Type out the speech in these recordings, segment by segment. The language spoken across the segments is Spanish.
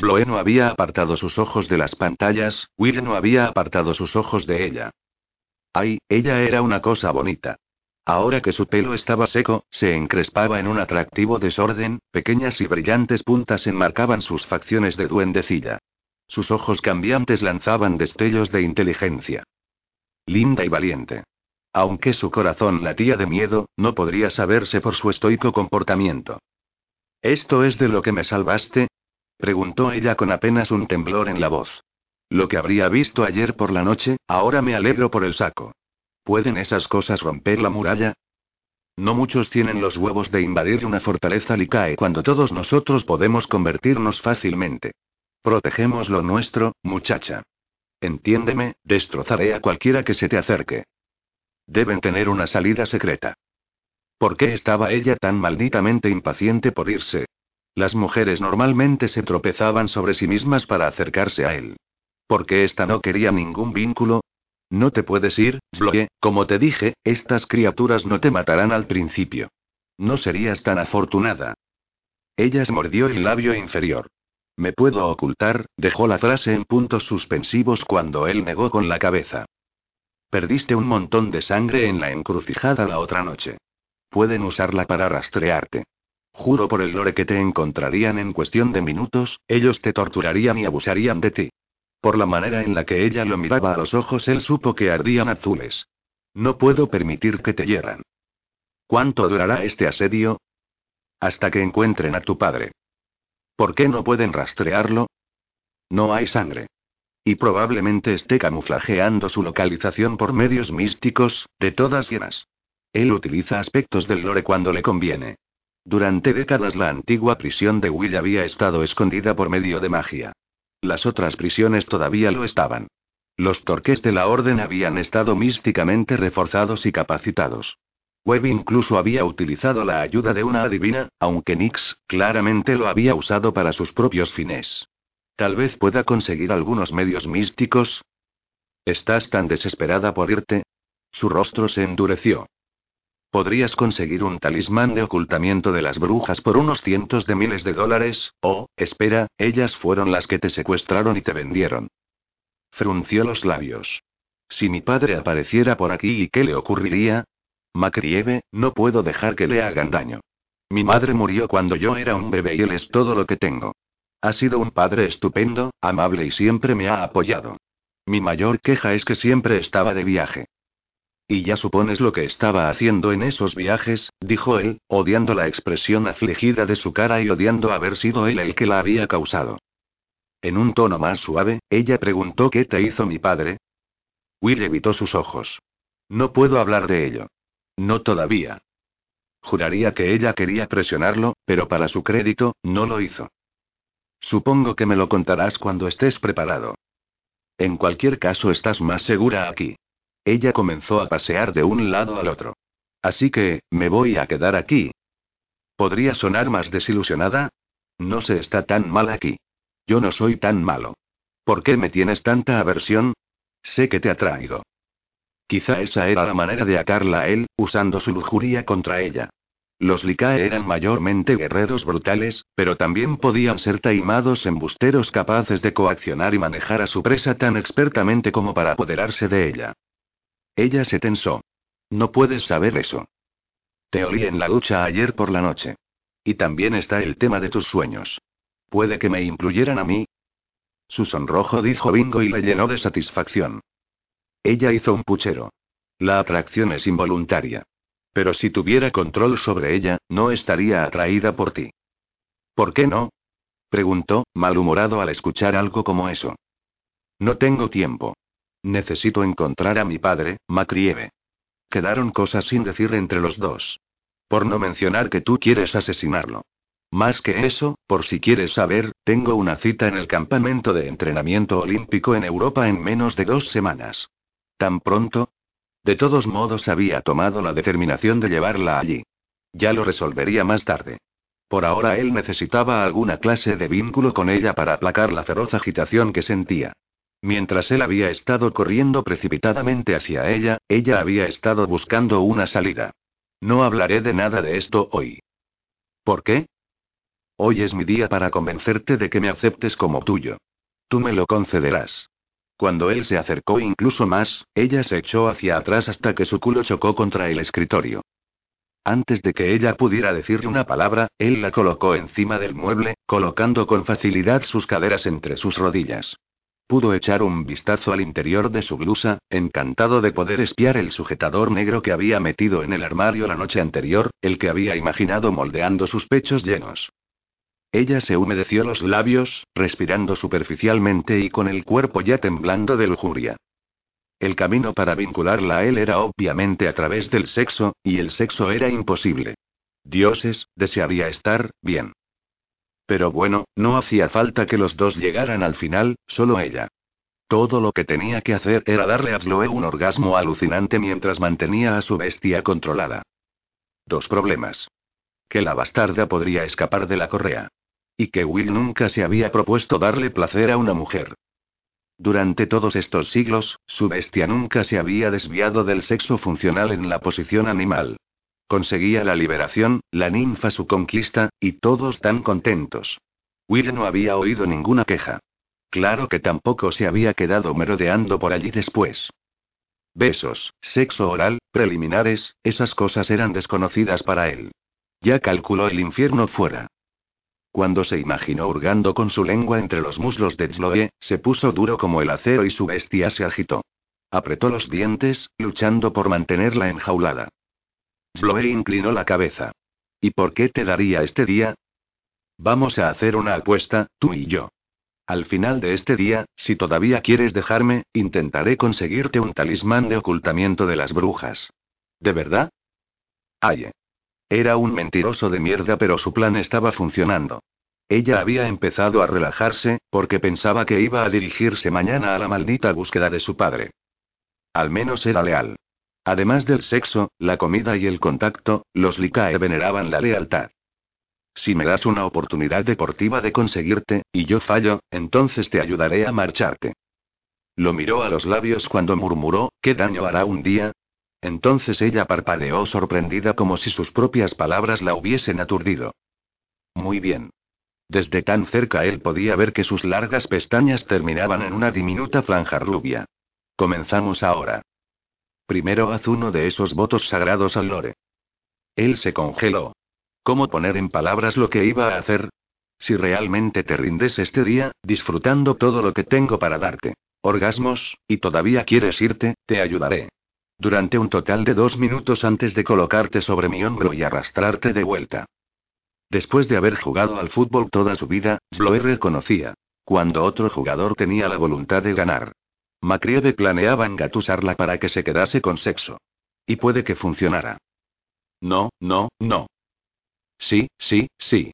Bloe no había apartado sus ojos de las pantallas, Will no había apartado sus ojos de ella. Ay, ella era una cosa bonita. Ahora que su pelo estaba seco, se encrespaba en un atractivo desorden, pequeñas y brillantes puntas enmarcaban sus facciones de duendecilla. Sus ojos cambiantes lanzaban destellos de inteligencia linda y valiente. Aunque su corazón latía de miedo, no podría saberse por su estoico comportamiento. ¿Esto es de lo que me salvaste? Preguntó ella con apenas un temblor en la voz. Lo que habría visto ayer por la noche, ahora me alegro por el saco. ¿Pueden esas cosas romper la muralla? No muchos tienen los huevos de invadir una fortaleza licae cuando todos nosotros podemos convertirnos fácilmente. Protegemos lo nuestro, muchacha. Entiéndeme, destrozaré a cualquiera que se te acerque. Deben tener una salida secreta. ¿Por qué estaba ella tan malditamente impaciente por irse? Las mujeres normalmente se tropezaban sobre sí mismas para acercarse a él. ¿Por qué esta no quería ningún vínculo? No te puedes ir, Sloye, como te dije, estas criaturas no te matarán al principio. No serías tan afortunada. Ella se mordió el labio inferior. Me puedo ocultar, dejó la frase en puntos suspensivos cuando él negó con la cabeza. Perdiste un montón de sangre en la encrucijada la otra noche. Pueden usarla para rastrearte. Juro por el lore que te encontrarían en cuestión de minutos, ellos te torturarían y abusarían de ti. Por la manera en la que ella lo miraba a los ojos, él supo que ardían azules. No puedo permitir que te hieran. ¿Cuánto durará este asedio? Hasta que encuentren a tu padre. ¿Por qué no pueden rastrearlo? No hay sangre. Y probablemente esté camuflajeando su localización por medios místicos, de todas llenas. Él utiliza aspectos del lore cuando le conviene. Durante décadas la antigua prisión de Will había estado escondida por medio de magia. Las otras prisiones todavía lo estaban. Los torques de la orden habían estado místicamente reforzados y capacitados. Webb incluso había utilizado la ayuda de una adivina, aunque Nix, claramente lo había usado para sus propios fines. Tal vez pueda conseguir algunos medios místicos. ¿Estás tan desesperada por irte? Su rostro se endureció. Podrías conseguir un talismán de ocultamiento de las brujas por unos cientos de miles de dólares, o, espera, ellas fueron las que te secuestraron y te vendieron. Frunció los labios. Si mi padre apareciera por aquí y qué le ocurriría, Macrieve, no puedo dejar que le hagan daño. Mi madre murió cuando yo era un bebé y él es todo lo que tengo. Ha sido un padre estupendo, amable y siempre me ha apoyado. Mi mayor queja es que siempre estaba de viaje. Y ya supones lo que estaba haciendo en esos viajes, dijo él, odiando la expresión afligida de su cara y odiando haber sido él el que la había causado. En un tono más suave, ella preguntó qué te hizo mi padre. Will evitó sus ojos. No puedo hablar de ello. No todavía. Juraría que ella quería presionarlo, pero para su crédito, no lo hizo. Supongo que me lo contarás cuando estés preparado. En cualquier caso, estás más segura aquí. Ella comenzó a pasear de un lado al otro. Así que, me voy a quedar aquí. ¿Podría sonar más desilusionada? No se está tan mal aquí. Yo no soy tan malo. ¿Por qué me tienes tanta aversión? Sé que te atraigo. Quizá esa era la manera de atarla a él, usando su lujuria contra ella. Los Likae eran mayormente guerreros brutales, pero también podían ser taimados embusteros capaces de coaccionar y manejar a su presa tan expertamente como para apoderarse de ella. Ella se tensó. No puedes saber eso. Te olí en la ducha ayer por la noche. Y también está el tema de tus sueños. ¿Puede que me incluyeran a mí? Su sonrojo dijo Bingo y le llenó de satisfacción. Ella hizo un puchero. La atracción es involuntaria. Pero si tuviera control sobre ella, no estaría atraída por ti. ¿Por qué no? preguntó, malhumorado al escuchar algo como eso. No tengo tiempo. Necesito encontrar a mi padre, Macrieve. Quedaron cosas sin decir entre los dos. Por no mencionar que tú quieres asesinarlo. Más que eso, por si quieres saber, tengo una cita en el campamento de entrenamiento olímpico en Europa en menos de dos semanas. ¿Tan pronto? De todos modos había tomado la determinación de llevarla allí. Ya lo resolvería más tarde. Por ahora él necesitaba alguna clase de vínculo con ella para aplacar la feroz agitación que sentía. Mientras él había estado corriendo precipitadamente hacia ella, ella había estado buscando una salida. No hablaré de nada de esto hoy. ¿Por qué? Hoy es mi día para convencerte de que me aceptes como tuyo. Tú me lo concederás. Cuando él se acercó incluso más, ella se echó hacia atrás hasta que su culo chocó contra el escritorio. Antes de que ella pudiera decirle una palabra, él la colocó encima del mueble, colocando con facilidad sus caderas entre sus rodillas. Pudo echar un vistazo al interior de su blusa, encantado de poder espiar el sujetador negro que había metido en el armario la noche anterior, el que había imaginado moldeando sus pechos llenos. Ella se humedeció los labios, respirando superficialmente y con el cuerpo ya temblando de lujuria. El camino para vincularla a él era obviamente a través del sexo, y el sexo era imposible. Dioses, desearía estar, bien. Pero bueno, no hacía falta que los dos llegaran al final, solo ella. Todo lo que tenía que hacer era darle a Sloe un orgasmo alucinante mientras mantenía a su bestia controlada. Dos problemas. Que la bastarda podría escapar de la correa. Y que Will nunca se había propuesto darle placer a una mujer. Durante todos estos siglos, su bestia nunca se había desviado del sexo funcional en la posición animal. Conseguía la liberación, la ninfa su conquista, y todos tan contentos. Will no había oído ninguna queja. Claro que tampoco se había quedado merodeando por allí después. Besos, sexo oral, preliminares, esas cosas eran desconocidas para él. Ya calculó el infierno fuera. Cuando se imaginó hurgando con su lengua entre los muslos de Zloe, se puso duro como el acero y su bestia se agitó. Apretó los dientes, luchando por mantenerla enjaulada. Inclinó la cabeza. ¿Y por qué te daría este día? Vamos a hacer una apuesta, tú y yo. Al final de este día, si todavía quieres dejarme, intentaré conseguirte un talismán de ocultamiento de las brujas. ¿De verdad? Aye. Era un mentiroso de mierda, pero su plan estaba funcionando. Ella había empezado a relajarse, porque pensaba que iba a dirigirse mañana a la maldita búsqueda de su padre. Al menos era leal. Además del sexo, la comida y el contacto, los Likae veneraban la lealtad. Si me das una oportunidad deportiva de conseguirte, y yo fallo, entonces te ayudaré a marcharte. Lo miró a los labios cuando murmuró, ¿qué daño hará un día? Entonces ella parpadeó sorprendida como si sus propias palabras la hubiesen aturdido. Muy bien. Desde tan cerca él podía ver que sus largas pestañas terminaban en una diminuta franja rubia. Comenzamos ahora. Primero haz uno de esos votos sagrados al lore. Él se congeló. ¿Cómo poner en palabras lo que iba a hacer? Si realmente te rindes este día, disfrutando todo lo que tengo para darte, orgasmos, y todavía quieres irte, te ayudaré. Durante un total de dos minutos antes de colocarte sobre mi hombro y arrastrarte de vuelta. Después de haber jugado al fútbol toda su vida, Sloe reconocía. Cuando otro jugador tenía la voluntad de ganar. Macrieve planeaba engatusarla para que se quedase con sexo. Y puede que funcionara. No, no, no. Sí, sí, sí.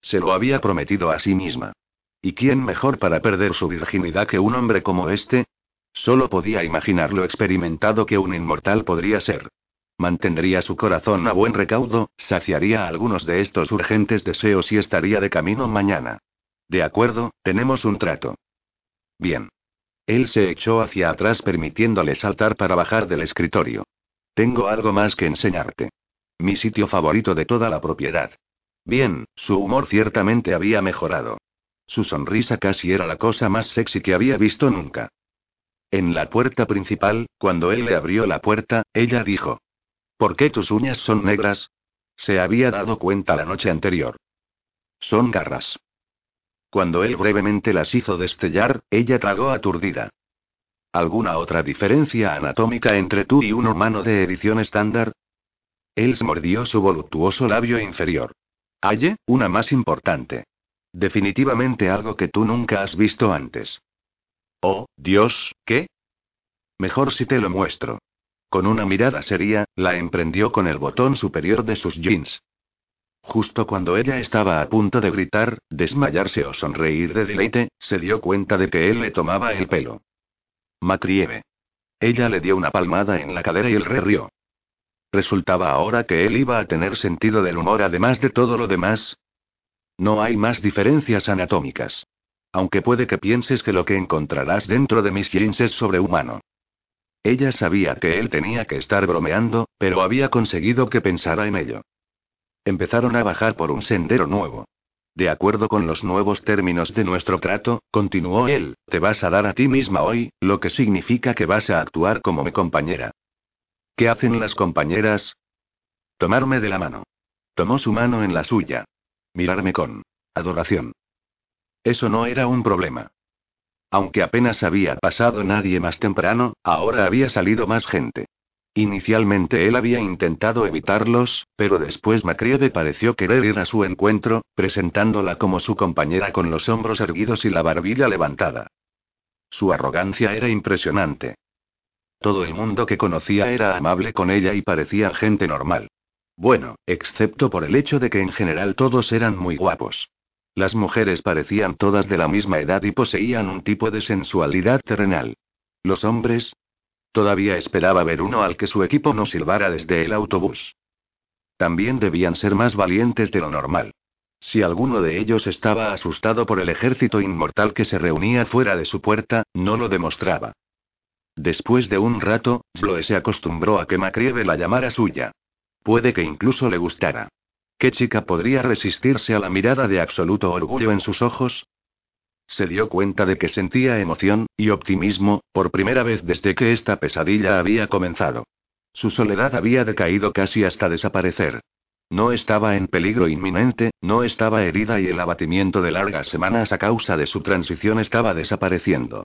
Se lo había prometido a sí misma. ¿Y quién mejor para perder su virginidad que un hombre como este? Solo podía imaginar lo experimentado que un inmortal podría ser. Mantendría su corazón a buen recaudo, saciaría algunos de estos urgentes deseos y estaría de camino mañana. De acuerdo, tenemos un trato. Bien. Él se echó hacia atrás permitiéndole saltar para bajar del escritorio. Tengo algo más que enseñarte. Mi sitio favorito de toda la propiedad. Bien, su humor ciertamente había mejorado. Su sonrisa casi era la cosa más sexy que había visto nunca. En la puerta principal, cuando él le abrió la puerta, ella dijo. ¿Por qué tus uñas son negras? Se había dado cuenta la noche anterior. Son garras. Cuando él brevemente las hizo destellar, ella tragó aturdida. ¿Alguna otra diferencia anatómica entre tú y un humano de edición estándar? Él mordió su voluptuoso labio inferior. Hay, una más importante. Definitivamente algo que tú nunca has visto antes. Oh, Dios, ¿qué? Mejor si te lo muestro. Con una mirada seria, la emprendió con el botón superior de sus jeans. Justo cuando ella estaba a punto de gritar, desmayarse o sonreír de deleite, se dio cuenta de que él le tomaba el pelo. Macrieve. Ella le dio una palmada en la cadera y él re rió. Resultaba ahora que él iba a tener sentido del humor además de todo lo demás. No hay más diferencias anatómicas. Aunque puede que pienses que lo que encontrarás dentro de mis jeans es sobrehumano. Ella sabía que él tenía que estar bromeando, pero había conseguido que pensara en ello. Empezaron a bajar por un sendero nuevo. De acuerdo con los nuevos términos de nuestro trato, continuó él, te vas a dar a ti misma hoy, lo que significa que vas a actuar como mi compañera. ¿Qué hacen las compañeras? Tomarme de la mano. Tomó su mano en la suya. Mirarme con adoración. Eso no era un problema. Aunque apenas había pasado nadie más temprano, ahora había salido más gente. Inicialmente él había intentado evitarlos, pero después Macriode pareció querer ir a su encuentro, presentándola como su compañera con los hombros erguidos y la barbilla levantada. Su arrogancia era impresionante. Todo el mundo que conocía era amable con ella y parecía gente normal. Bueno, excepto por el hecho de que en general todos eran muy guapos. Las mujeres parecían todas de la misma edad y poseían un tipo de sensualidad terrenal. Los hombres, Todavía esperaba ver uno al que su equipo no silbara desde el autobús. También debían ser más valientes de lo normal. Si alguno de ellos estaba asustado por el ejército inmortal que se reunía fuera de su puerta, no lo demostraba. Después de un rato, Sloe se acostumbró a que Macrieve la llamara suya. Puede que incluso le gustara. ¿Qué chica podría resistirse a la mirada de absoluto orgullo en sus ojos? Se dio cuenta de que sentía emoción, y optimismo, por primera vez desde que esta pesadilla había comenzado. Su soledad había decaído casi hasta desaparecer. No estaba en peligro inminente, no estaba herida y el abatimiento de largas semanas a causa de su transición estaba desapareciendo.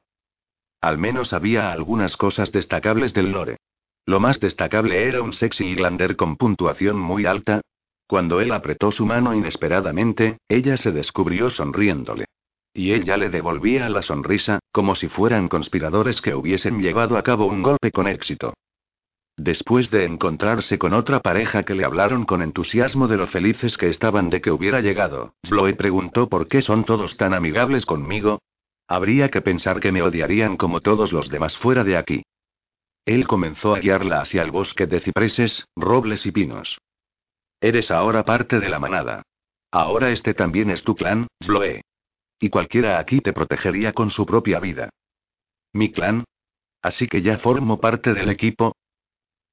Al menos había algunas cosas destacables del lore. Lo más destacable era un sexy Iglander con puntuación muy alta. Cuando él apretó su mano inesperadamente, ella se descubrió sonriéndole. Y ella le devolvía la sonrisa, como si fueran conspiradores que hubiesen llevado a cabo un golpe con éxito. Después de encontrarse con otra pareja que le hablaron con entusiasmo de lo felices que estaban de que hubiera llegado, Sloe preguntó por qué son todos tan amigables conmigo. Habría que pensar que me odiarían como todos los demás fuera de aquí. Él comenzó a guiarla hacia el bosque de cipreses, robles y pinos. Eres ahora parte de la manada. Ahora este también es tu clan, Sloe. Y cualquiera aquí te protegería con su propia vida. ¿Mi clan? Así que ya formo parte del equipo.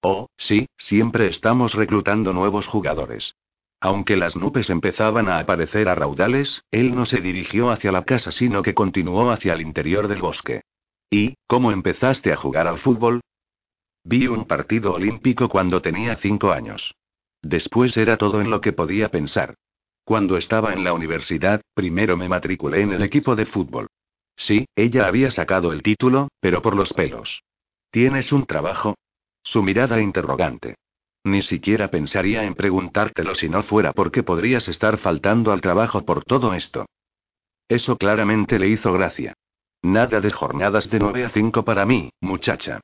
Oh, sí, siempre estamos reclutando nuevos jugadores. Aunque las nubes empezaban a aparecer a raudales, él no se dirigió hacia la casa, sino que continuó hacia el interior del bosque. ¿Y, cómo empezaste a jugar al fútbol? Vi un partido olímpico cuando tenía cinco años. Después era todo en lo que podía pensar. Cuando estaba en la universidad, primero me matriculé en el equipo de fútbol. Sí, ella había sacado el título, pero por los pelos. ¿Tienes un trabajo? Su mirada interrogante. Ni siquiera pensaría en preguntártelo si no fuera porque podrías estar faltando al trabajo por todo esto. Eso claramente le hizo gracia. Nada de jornadas de 9 a 5 para mí, muchacha.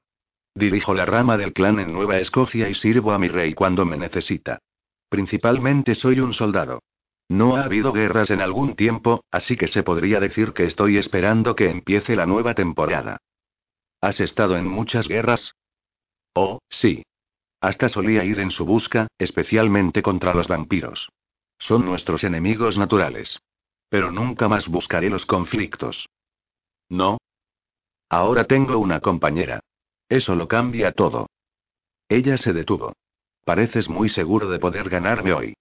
Dirijo la rama del clan en Nueva Escocia y sirvo a mi rey cuando me necesita. Principalmente soy un soldado. No ha habido guerras en algún tiempo, así que se podría decir que estoy esperando que empiece la nueva temporada. ¿Has estado en muchas guerras? Oh, sí. Hasta solía ir en su busca, especialmente contra los vampiros. Son nuestros enemigos naturales. Pero nunca más buscaré los conflictos. ¿No? Ahora tengo una compañera. Eso lo cambia todo. Ella se detuvo. Pareces muy seguro de poder ganarme hoy.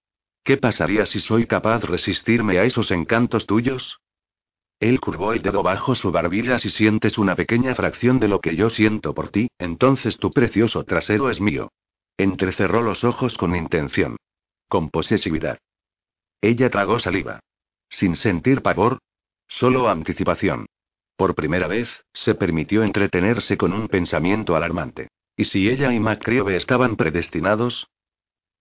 ¿Qué pasaría si soy capaz de resistirme a esos encantos tuyos? Él curvó el dedo bajo su barbilla si sientes una pequeña fracción de lo que yo siento por ti, entonces tu precioso trasero es mío. Entrecerró los ojos con intención. Con posesividad. Ella tragó saliva. Sin sentir pavor. Solo anticipación. Por primera vez, se permitió entretenerse con un pensamiento alarmante. ¿Y si ella y Macreove estaban predestinados?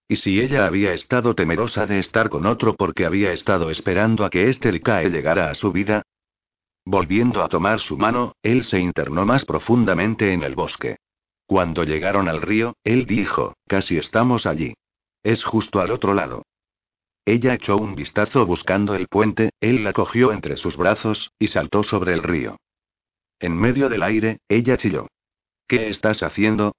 ¿Y si ella había estado temerosa de estar con otro porque había estado esperando a que este Likae llegara a su vida? Volviendo a tomar su mano, él se internó más profundamente en el bosque. Cuando llegaron al río, él dijo, casi estamos allí. Es justo al otro lado. Ella echó un vistazo buscando el puente, él la cogió entre sus brazos, y saltó sobre el río. En medio del aire, ella chilló. ¿Qué estás haciendo?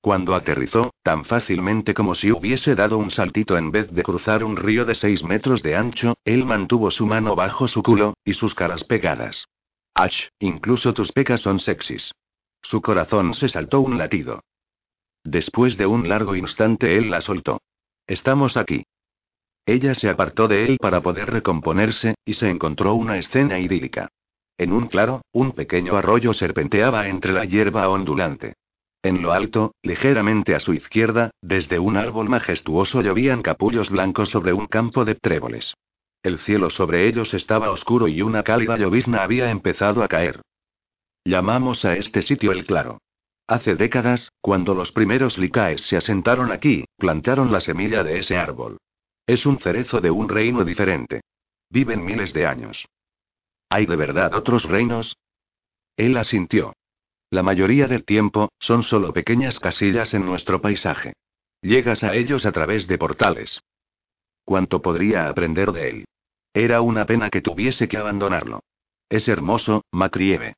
Cuando aterrizó, tan fácilmente como si hubiese dado un saltito en vez de cruzar un río de seis metros de ancho, él mantuvo su mano bajo su culo, y sus caras pegadas. Ash, incluso tus pecas son sexys. Su corazón se saltó un latido. Después de un largo instante él la soltó. Estamos aquí. Ella se apartó de él para poder recomponerse, y se encontró una escena idílica. En un claro, un pequeño arroyo serpenteaba entre la hierba ondulante. En lo alto, ligeramente a su izquierda, desde un árbol majestuoso llovían capullos blancos sobre un campo de tréboles. El cielo sobre ellos estaba oscuro y una cálida llovizna había empezado a caer. Llamamos a este sitio el claro. Hace décadas, cuando los primeros licaes se asentaron aquí, plantaron la semilla de ese árbol. Es un cerezo de un reino diferente. Viven miles de años. ¿Hay de verdad otros reinos? Él asintió. La mayoría del tiempo, son solo pequeñas casillas en nuestro paisaje. Llegas a ellos a través de portales. ¿Cuánto podría aprender de él? Era una pena que tuviese que abandonarlo. Es hermoso, Macrieve.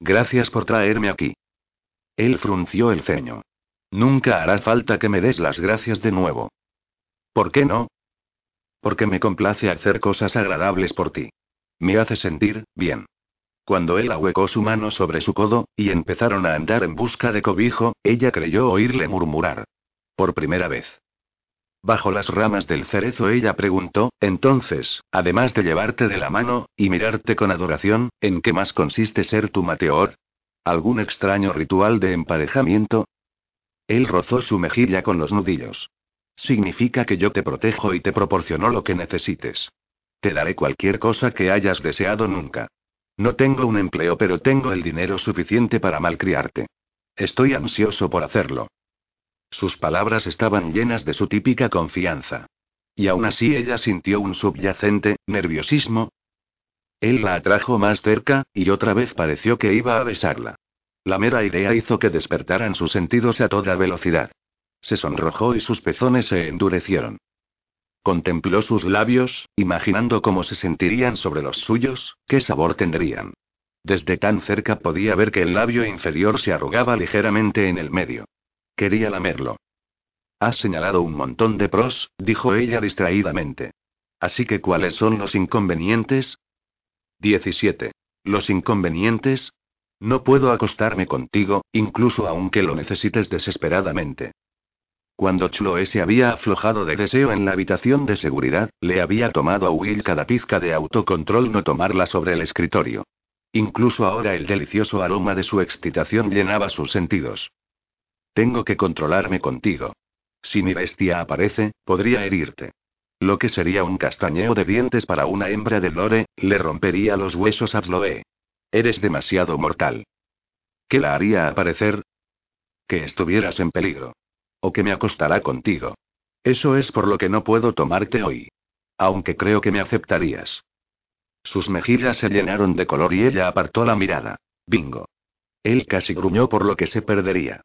Gracias por traerme aquí. Él frunció el ceño. Nunca hará falta que me des las gracias de nuevo. ¿Por qué no? Porque me complace hacer cosas agradables por ti. Me hace sentir, bien. Cuando él ahuecó su mano sobre su codo, y empezaron a andar en busca de cobijo, ella creyó oírle murmurar. Por primera vez. Bajo las ramas del cerezo ella preguntó, entonces, además de llevarte de la mano, y mirarte con adoración, ¿en qué más consiste ser tu mateor? ¿Algún extraño ritual de emparejamiento? Él rozó su mejilla con los nudillos. Significa que yo te protejo y te proporciono lo que necesites. Te daré cualquier cosa que hayas deseado nunca. No tengo un empleo, pero tengo el dinero suficiente para malcriarte. Estoy ansioso por hacerlo. Sus palabras estaban llenas de su típica confianza. Y aún así ella sintió un subyacente, nerviosismo. Él la atrajo más cerca, y otra vez pareció que iba a besarla. La mera idea hizo que despertaran sus sentidos a toda velocidad. Se sonrojó y sus pezones se endurecieron. Contempló sus labios, imaginando cómo se sentirían sobre los suyos, qué sabor tendrían. Desde tan cerca podía ver que el labio inferior se arrugaba ligeramente en el medio. Quería lamerlo. Has señalado un montón de pros, dijo ella distraídamente. Así que ¿cuáles son los inconvenientes? 17. Los inconvenientes. No puedo acostarme contigo, incluso aunque lo necesites desesperadamente. Cuando Chloe se había aflojado de deseo en la habitación de seguridad, le había tomado a Will cada pizca de autocontrol no tomarla sobre el escritorio. Incluso ahora el delicioso aroma de su excitación llenaba sus sentidos. Tengo que controlarme contigo. Si mi bestia aparece, podría herirte. Lo que sería un castañeo de dientes para una hembra de Lore, le rompería los huesos a Chloe. Eres demasiado mortal. ¿Qué la haría aparecer? Que estuvieras en peligro. O que me acostará contigo. Eso es por lo que no puedo tomarte hoy. Aunque creo que me aceptarías. Sus mejillas se llenaron de color y ella apartó la mirada. Bingo. Él casi gruñó por lo que se perdería.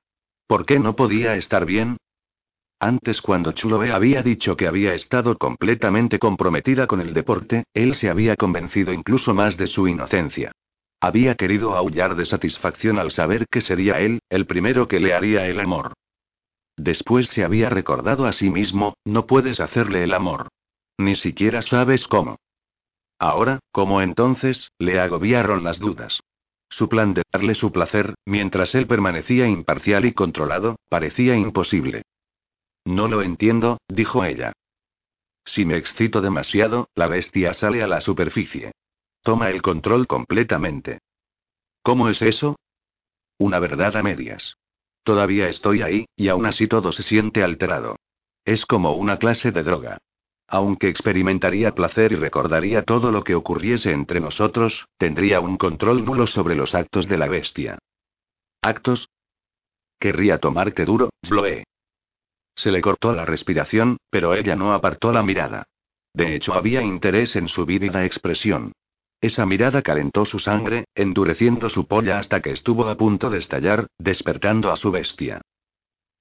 ¿Por qué no podía estar bien? Antes cuando Chulobe había dicho que había estado completamente comprometida con el deporte, él se había convencido incluso más de su inocencia. Había querido aullar de satisfacción al saber que sería él, el primero que le haría el amor. Después se había recordado a sí mismo, no puedes hacerle el amor. Ni siquiera sabes cómo. Ahora, como entonces, le agobiaron las dudas. Su plan de darle su placer, mientras él permanecía imparcial y controlado, parecía imposible. No lo entiendo, dijo ella. Si me excito demasiado, la bestia sale a la superficie. Toma el control completamente. ¿Cómo es eso? Una verdad a medias. Todavía estoy ahí, y aún así todo se siente alterado. Es como una clase de droga. Aunque experimentaría placer y recordaría todo lo que ocurriese entre nosotros, tendría un control nulo sobre los actos de la bestia. ¿Actos? Querría tomarte duro, Sloe. Se le cortó la respiración, pero ella no apartó la mirada. De hecho, había interés en su vívida expresión. Esa mirada calentó su sangre, endureciendo su polla hasta que estuvo a punto de estallar, despertando a su bestia.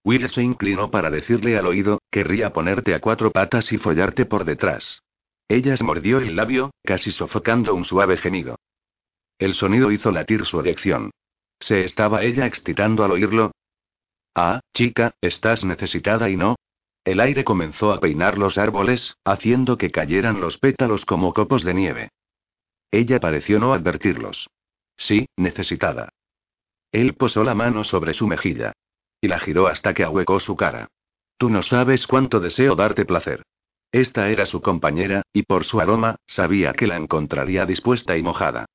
Will se inclinó para decirle al oído, querría ponerte a cuatro patas y follarte por detrás. Ella se mordió el labio, casi sofocando un suave gemido. El sonido hizo latir su erección. ¿Se estaba ella excitando al oírlo? Ah, chica, estás necesitada y no. El aire comenzó a peinar los árboles, haciendo que cayeran los pétalos como copos de nieve. Ella pareció no advertirlos. Sí, necesitada. Él posó la mano sobre su mejilla. Y la giró hasta que ahuecó su cara. Tú no sabes cuánto deseo darte placer. Esta era su compañera, y por su aroma, sabía que la encontraría dispuesta y mojada.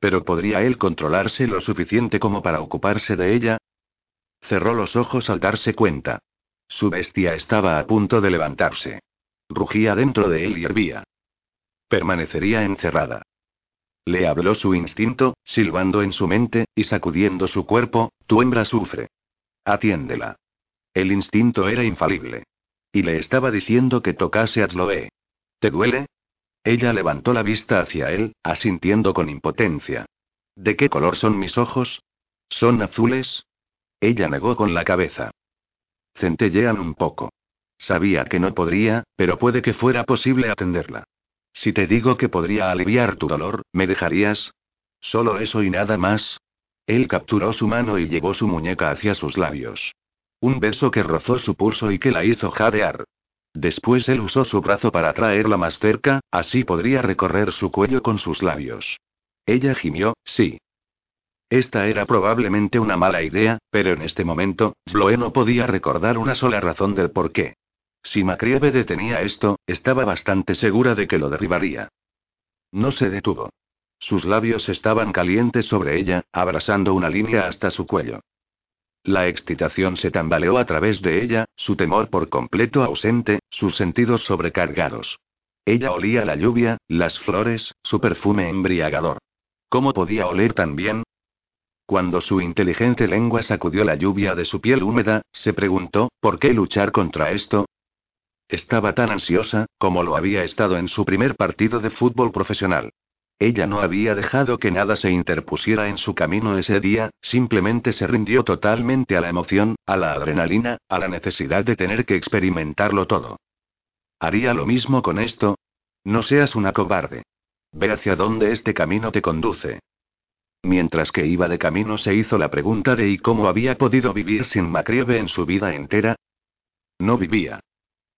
Pero ¿podría él controlarse lo suficiente como para ocuparse de ella? Cerró los ojos al darse cuenta. Su bestia estaba a punto de levantarse. Rugía dentro de él y hervía. Permanecería encerrada. Le habló su instinto, silbando en su mente, y sacudiendo su cuerpo, tu hembra sufre. Atiéndela. El instinto era infalible. Y le estaba diciendo que tocase a Chloe. ¿Te duele? Ella levantó la vista hacia él, asintiendo con impotencia. ¿De qué color son mis ojos? ¿Son azules? Ella negó con la cabeza. Centellean un poco. Sabía que no podría, pero puede que fuera posible atenderla. Si te digo que podría aliviar tu dolor, ¿me dejarías? Solo eso y nada más. Él capturó su mano y llevó su muñeca hacia sus labios. Un beso que rozó su pulso y que la hizo jadear. Después él usó su brazo para traerla más cerca, así podría recorrer su cuello con sus labios. Ella gimió, sí. Esta era probablemente una mala idea, pero en este momento, Sloe no podía recordar una sola razón del por qué. Si Macrieve detenía esto, estaba bastante segura de que lo derribaría. No se detuvo. Sus labios estaban calientes sobre ella, abrasando una línea hasta su cuello. La excitación se tambaleó a través de ella, su temor por completo ausente, sus sentidos sobrecargados. Ella olía la lluvia, las flores, su perfume embriagador. ¿Cómo podía oler tan bien? Cuando su inteligente lengua sacudió la lluvia de su piel húmeda, se preguntó, ¿por qué luchar contra esto? Estaba tan ansiosa, como lo había estado en su primer partido de fútbol profesional. Ella no había dejado que nada se interpusiera en su camino ese día, simplemente se rindió totalmente a la emoción, a la adrenalina, a la necesidad de tener que experimentarlo todo. ¿Haría lo mismo con esto? No seas una cobarde. Ve hacia dónde este camino te conduce. Mientras que iba de camino se hizo la pregunta de ¿y cómo había podido vivir sin Macrieve en su vida entera? No vivía.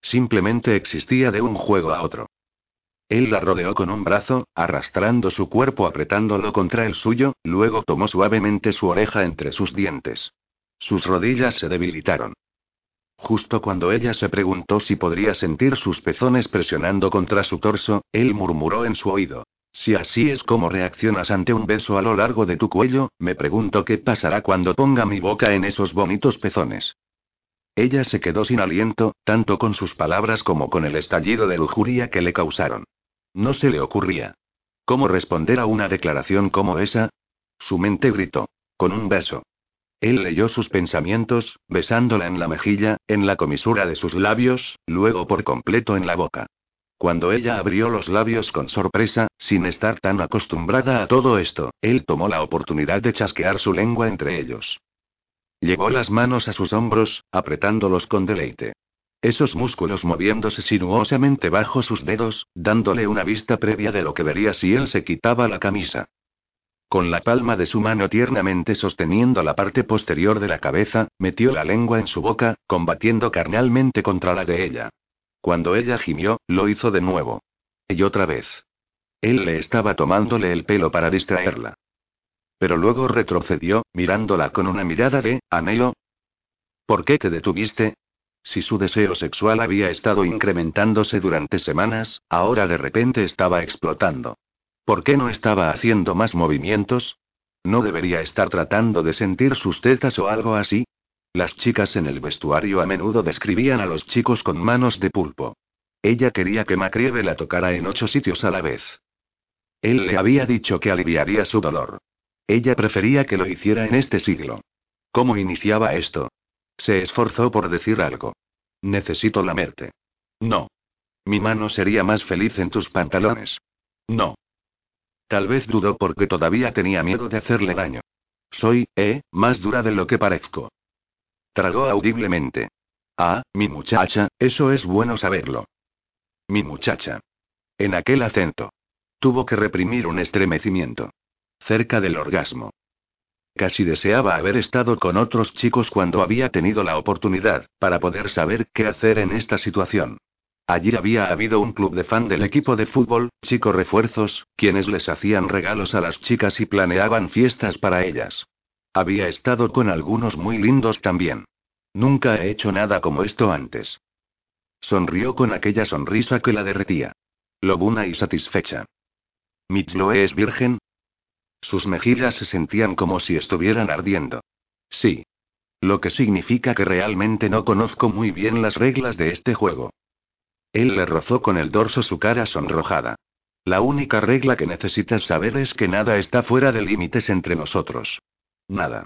Simplemente existía de un juego a otro. Él la rodeó con un brazo, arrastrando su cuerpo apretándolo contra el suyo, luego tomó suavemente su oreja entre sus dientes. Sus rodillas se debilitaron. Justo cuando ella se preguntó si podría sentir sus pezones presionando contra su torso, él murmuró en su oído. Si así es como reaccionas ante un beso a lo largo de tu cuello, me pregunto qué pasará cuando ponga mi boca en esos bonitos pezones. Ella se quedó sin aliento, tanto con sus palabras como con el estallido de lujuria que le causaron. No se le ocurría. ¿Cómo responder a una declaración como esa? Su mente gritó. Con un beso. Él leyó sus pensamientos, besándola en la mejilla, en la comisura de sus labios, luego por completo en la boca. Cuando ella abrió los labios con sorpresa, sin estar tan acostumbrada a todo esto, él tomó la oportunidad de chasquear su lengua entre ellos. Llevó las manos a sus hombros, apretándolos con deleite. Esos músculos moviéndose sinuosamente bajo sus dedos, dándole una vista previa de lo que vería si él se quitaba la camisa. Con la palma de su mano tiernamente sosteniendo la parte posterior de la cabeza, metió la lengua en su boca, combatiendo carnalmente contra la de ella. Cuando ella gimió, lo hizo de nuevo. Y otra vez. Él le estaba tomándole el pelo para distraerla. Pero luego retrocedió, mirándola con una mirada de anhelo. ¿Por qué te detuviste? Si su deseo sexual había estado incrementándose durante semanas, ahora de repente estaba explotando. ¿Por qué no estaba haciendo más movimientos? ¿No debería estar tratando de sentir sus tetas o algo así? Las chicas en el vestuario a menudo describían a los chicos con manos de pulpo. Ella quería que Macrieve la tocara en ocho sitios a la vez. Él le había dicho que aliviaría su dolor. Ella prefería que lo hiciera en este siglo. ¿Cómo iniciaba esto? Se esforzó por decir algo. Necesito lamerte. No. Mi mano sería más feliz en tus pantalones. No. Tal vez dudó porque todavía tenía miedo de hacerle daño. Soy, eh, más dura de lo que parezco. Tragó audiblemente. Ah, mi muchacha, eso es bueno saberlo. Mi muchacha. En aquel acento. Tuvo que reprimir un estremecimiento. Cerca del orgasmo. Casi deseaba haber estado con otros chicos cuando había tenido la oportunidad, para poder saber qué hacer en esta situación. Allí había habido un club de fan del equipo de fútbol, chicos refuerzos, quienes les hacían regalos a las chicas y planeaban fiestas para ellas. Había estado con algunos muy lindos también. Nunca he hecho nada como esto antes. Sonrió con aquella sonrisa que la derretía. Lobuna y satisfecha. ¿Mitzloe es virgen? Sus mejillas se sentían como si estuvieran ardiendo. Sí. Lo que significa que realmente no conozco muy bien las reglas de este juego. Él le rozó con el dorso su cara sonrojada. La única regla que necesitas saber es que nada está fuera de límites entre nosotros. Nada.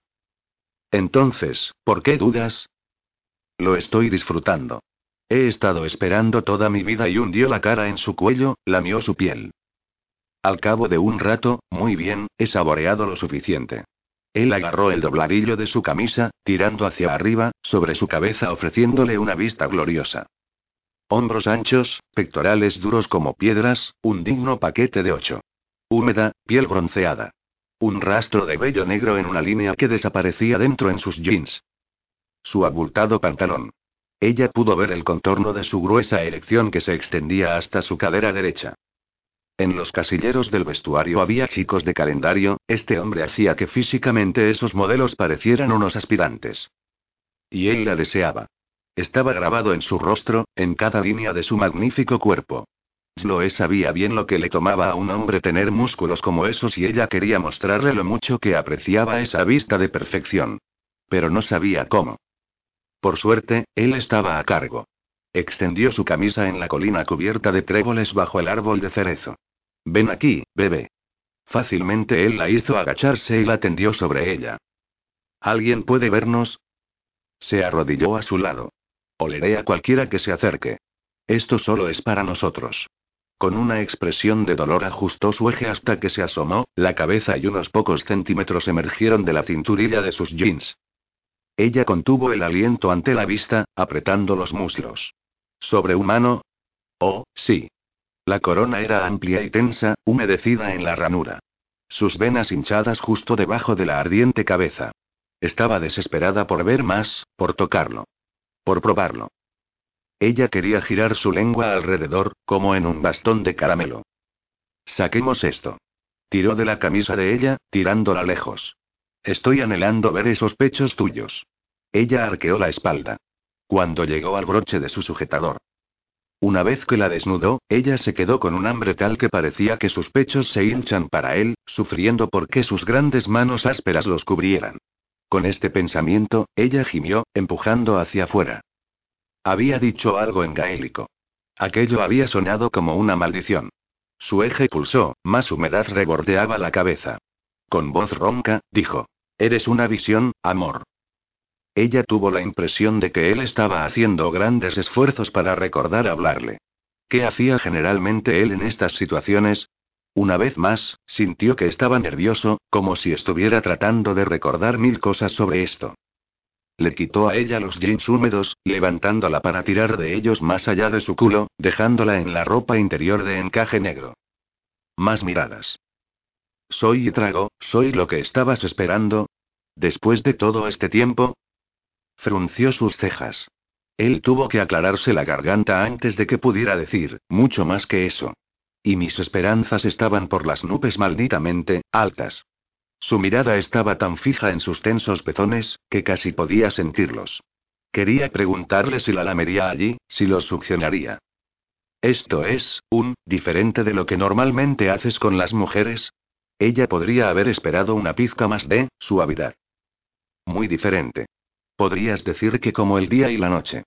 Entonces, ¿por qué dudas? Lo estoy disfrutando. He estado esperando toda mi vida y hundió la cara en su cuello, lamió su piel. Al cabo de un rato, muy bien, he saboreado lo suficiente. Él agarró el dobladillo de su camisa, tirando hacia arriba, sobre su cabeza ofreciéndole una vista gloriosa. Hombros anchos, pectorales duros como piedras, un digno paquete de ocho. Húmeda, piel bronceada. Un rastro de vello negro en una línea que desaparecía dentro en sus jeans. Su abultado pantalón. Ella pudo ver el contorno de su gruesa erección que se extendía hasta su cadera derecha. En los casilleros del vestuario había chicos de calendario, este hombre hacía que físicamente esos modelos parecieran unos aspirantes. Y él la deseaba. Estaba grabado en su rostro, en cada línea de su magnífico cuerpo. Sloe sabía bien lo que le tomaba a un hombre tener músculos como esos y ella quería mostrarle lo mucho que apreciaba esa vista de perfección. Pero no sabía cómo. Por suerte, él estaba a cargo. Extendió su camisa en la colina cubierta de tréboles bajo el árbol de cerezo. Ven aquí, bebé. Fácilmente él la hizo agacharse y la tendió sobre ella. ¿Alguien puede vernos? Se arrodilló a su lado. Oleré a cualquiera que se acerque. Esto solo es para nosotros. Con una expresión de dolor ajustó su eje hasta que se asomó, la cabeza y unos pocos centímetros emergieron de la cinturilla de sus jeans. Ella contuvo el aliento ante la vista, apretando los muslos. ¿Sobrehumano? Oh, sí. La corona era amplia y tensa, humedecida en la ranura. Sus venas hinchadas justo debajo de la ardiente cabeza. Estaba desesperada por ver más, por tocarlo. Por probarlo. Ella quería girar su lengua alrededor, como en un bastón de caramelo. Saquemos esto. Tiró de la camisa de ella, tirándola lejos. Estoy anhelando ver esos pechos tuyos. Ella arqueó la espalda. Cuando llegó al broche de su sujetador. Una vez que la desnudó, ella se quedó con un hambre tal que parecía que sus pechos se hinchan para él, sufriendo porque sus grandes manos ásperas los cubrieran. Con este pensamiento, ella gimió, empujando hacia afuera. Había dicho algo en gaélico. Aquello había sonado como una maldición. Su eje pulsó, más humedad rebordeaba la cabeza. Con voz ronca, dijo. Eres una visión, amor. Ella tuvo la impresión de que él estaba haciendo grandes esfuerzos para recordar hablarle. ¿Qué hacía generalmente él en estas situaciones? Una vez más, sintió que estaba nervioso, como si estuviera tratando de recordar mil cosas sobre esto. Le quitó a ella los jeans húmedos, levantándola para tirar de ellos más allá de su culo, dejándola en la ropa interior de encaje negro. Más miradas. Soy y trago, soy lo que estabas esperando. Después de todo este tiempo. Frunció sus cejas. Él tuvo que aclararse la garganta antes de que pudiera decir, mucho más que eso. Y mis esperanzas estaban por las nubes malditamente, altas. Su mirada estaba tan fija en sus tensos pezones, que casi podía sentirlos. Quería preguntarle si la lamería allí, si los succionaría. Esto es, un, diferente de lo que normalmente haces con las mujeres, ella podría haber esperado una pizca más de suavidad. Muy diferente. Podrías decir que como el día y la noche.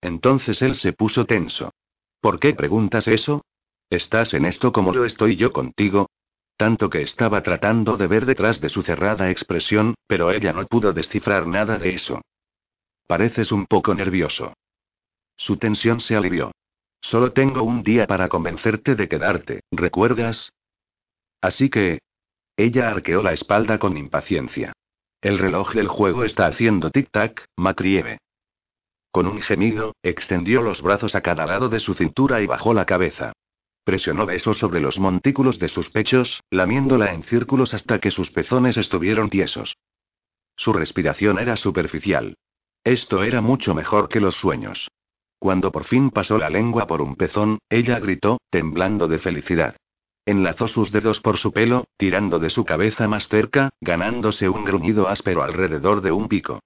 Entonces él se puso tenso. ¿Por qué preguntas eso? ¿Estás en esto como lo estoy yo contigo? Tanto que estaba tratando de ver detrás de su cerrada expresión, pero ella no pudo descifrar nada de eso. Pareces un poco nervioso. Su tensión se alivió. Solo tengo un día para convencerte de quedarte, ¿recuerdas? Así que... Ella arqueó la espalda con impaciencia. El reloj del juego está haciendo tic-tac, Macrieve. Con un gemido, extendió los brazos a cada lado de su cintura y bajó la cabeza. Presionó besos sobre los montículos de sus pechos, lamiéndola en círculos hasta que sus pezones estuvieron tiesos. Su respiración era superficial. Esto era mucho mejor que los sueños. Cuando por fin pasó la lengua por un pezón, ella gritó, temblando de felicidad. Enlazó sus dedos por su pelo, tirando de su cabeza más cerca, ganándose un gruñido áspero alrededor de un pico.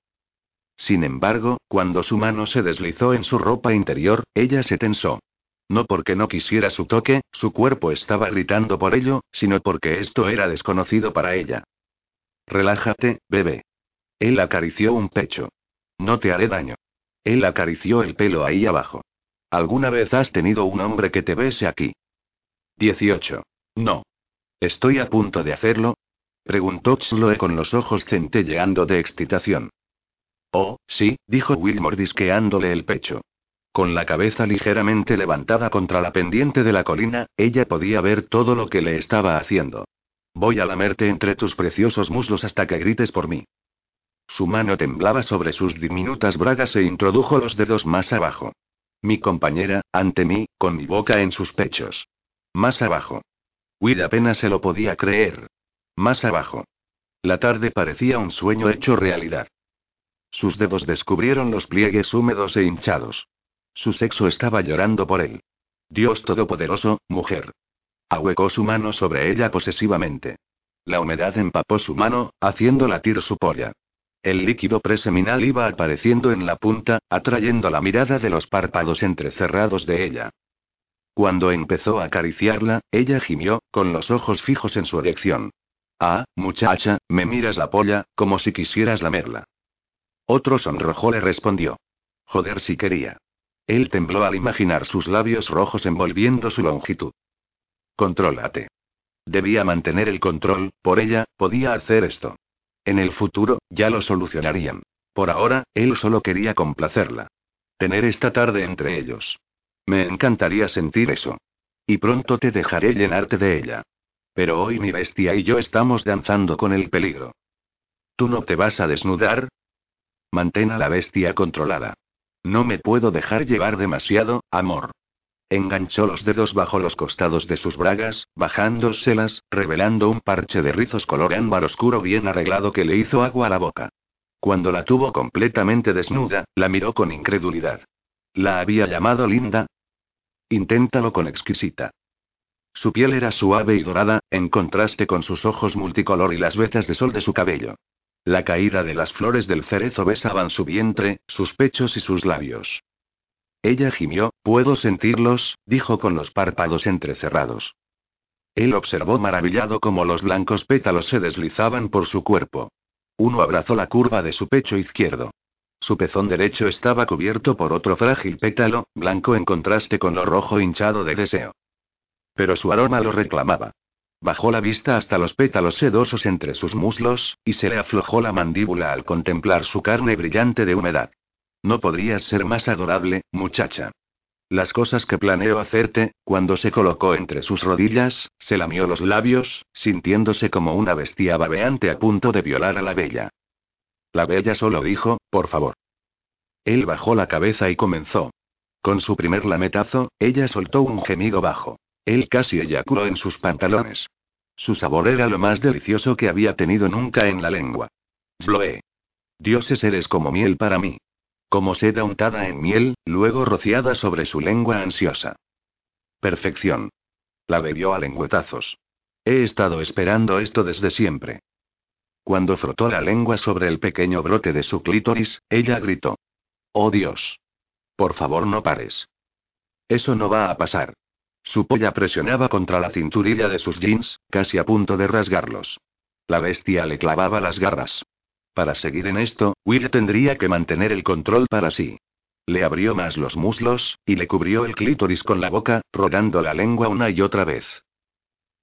Sin embargo, cuando su mano se deslizó en su ropa interior, ella se tensó. No porque no quisiera su toque, su cuerpo estaba gritando por ello, sino porque esto era desconocido para ella. Relájate, bebé. Él acarició un pecho. No te haré daño. Él acarició el pelo ahí abajo. ¿Alguna vez has tenido un hombre que te bese aquí? 18. No. ¿Estoy a punto de hacerlo? Preguntó Chloe con los ojos centelleando de excitación. Oh, sí, dijo Will mordisqueándole el pecho. Con la cabeza ligeramente levantada contra la pendiente de la colina, ella podía ver todo lo que le estaba haciendo. Voy a lamerte entre tus preciosos muslos hasta que grites por mí. Su mano temblaba sobre sus diminutas bragas e introdujo los dedos más abajo. Mi compañera, ante mí, con mi boca en sus pechos. Más abajo. Will apenas se lo podía creer. Más abajo. La tarde parecía un sueño hecho realidad. Sus dedos descubrieron los pliegues húmedos e hinchados. Su sexo estaba llorando por él. Dios Todopoderoso, mujer. Ahuecó su mano sobre ella posesivamente. La humedad empapó su mano, haciendo latir su polla. El líquido preseminal iba apareciendo en la punta, atrayendo la mirada de los párpados entrecerrados de ella. Cuando empezó a acariciarla, ella gimió, con los ojos fijos en su erección. Ah, muchacha, me miras la polla, como si quisieras lamerla. Otro sonrojo le respondió. Joder si quería. Él tembló al imaginar sus labios rojos envolviendo su longitud. Contrólate. Debía mantener el control, por ella, podía hacer esto. En el futuro, ya lo solucionarían. Por ahora, él solo quería complacerla. Tener esta tarde entre ellos. Me encantaría sentir eso. Y pronto te dejaré llenarte de ella. Pero hoy mi bestia y yo estamos danzando con el peligro. ¿Tú no te vas a desnudar? Mantén a la bestia controlada. No me puedo dejar llevar demasiado, amor. Enganchó los dedos bajo los costados de sus bragas, bajándoselas, revelando un parche de rizos color ámbar oscuro bien arreglado que le hizo agua a la boca. Cuando la tuvo completamente desnuda, la miró con incredulidad. ¿La había llamado linda? Inténtalo con exquisita. Su piel era suave y dorada, en contraste con sus ojos multicolor y las vetas de sol de su cabello. La caída de las flores del cerezo besaban su vientre, sus pechos y sus labios. Ella gimió, puedo sentirlos, dijo con los párpados entrecerrados. Él observó maravillado cómo los blancos pétalos se deslizaban por su cuerpo. Uno abrazó la curva de su pecho izquierdo. Su pezón derecho estaba cubierto por otro frágil pétalo, blanco en contraste con lo rojo hinchado de deseo. Pero su aroma lo reclamaba. Bajó la vista hasta los pétalos sedosos entre sus muslos, y se le aflojó la mandíbula al contemplar su carne brillante de humedad. No podrías ser más adorable, muchacha. Las cosas que planeo hacerte, cuando se colocó entre sus rodillas, se lamió los labios, sintiéndose como una bestia babeante a punto de violar a la bella. La bella solo dijo, por favor. Él bajó la cabeza y comenzó. Con su primer lametazo, ella soltó un gemido bajo. Él casi eyaculó en sus pantalones. Su sabor era lo más delicioso que había tenido nunca en la lengua. Bloe. Dioses eres como miel para mí. Como seda untada en miel, luego rociada sobre su lengua ansiosa. Perfección. La bebió a lengüetazos. He estado esperando esto desde siempre. Cuando frotó la lengua sobre el pequeño brote de su clítoris, ella gritó. Oh Dios. Por favor no pares. Eso no va a pasar. Su polla presionaba contra la cinturilla de sus jeans, casi a punto de rasgarlos. La bestia le clavaba las garras. Para seguir en esto, Will tendría que mantener el control para sí. Le abrió más los muslos, y le cubrió el clítoris con la boca, rodando la lengua una y otra vez.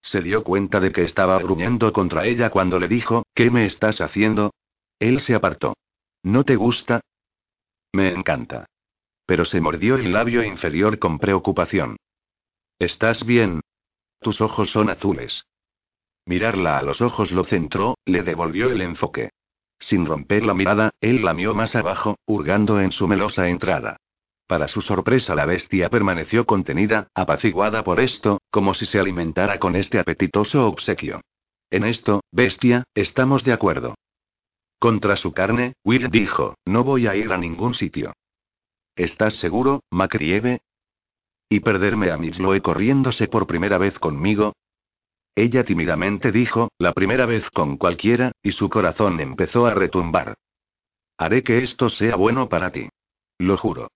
Se dio cuenta de que estaba gruñendo contra ella cuando le dijo, ¿qué me estás haciendo? Él se apartó. ¿No te gusta? Me encanta. Pero se mordió el labio inferior con preocupación. ¿Estás bien? Tus ojos son azules. Mirarla a los ojos lo centró, le devolvió el enfoque. Sin romper la mirada, él lamió más abajo, hurgando en su melosa entrada. Para su sorpresa la bestia permaneció contenida, apaciguada por esto, como si se alimentara con este apetitoso obsequio. En esto, bestia, estamos de acuerdo. Contra su carne, Will dijo, no voy a ir a ningún sitio. ¿Estás seguro, Macrieve? ¿Y perderme a Miss corriéndose por primera vez conmigo? Ella tímidamente dijo, la primera vez con cualquiera, y su corazón empezó a retumbar. Haré que esto sea bueno para ti. Lo juro.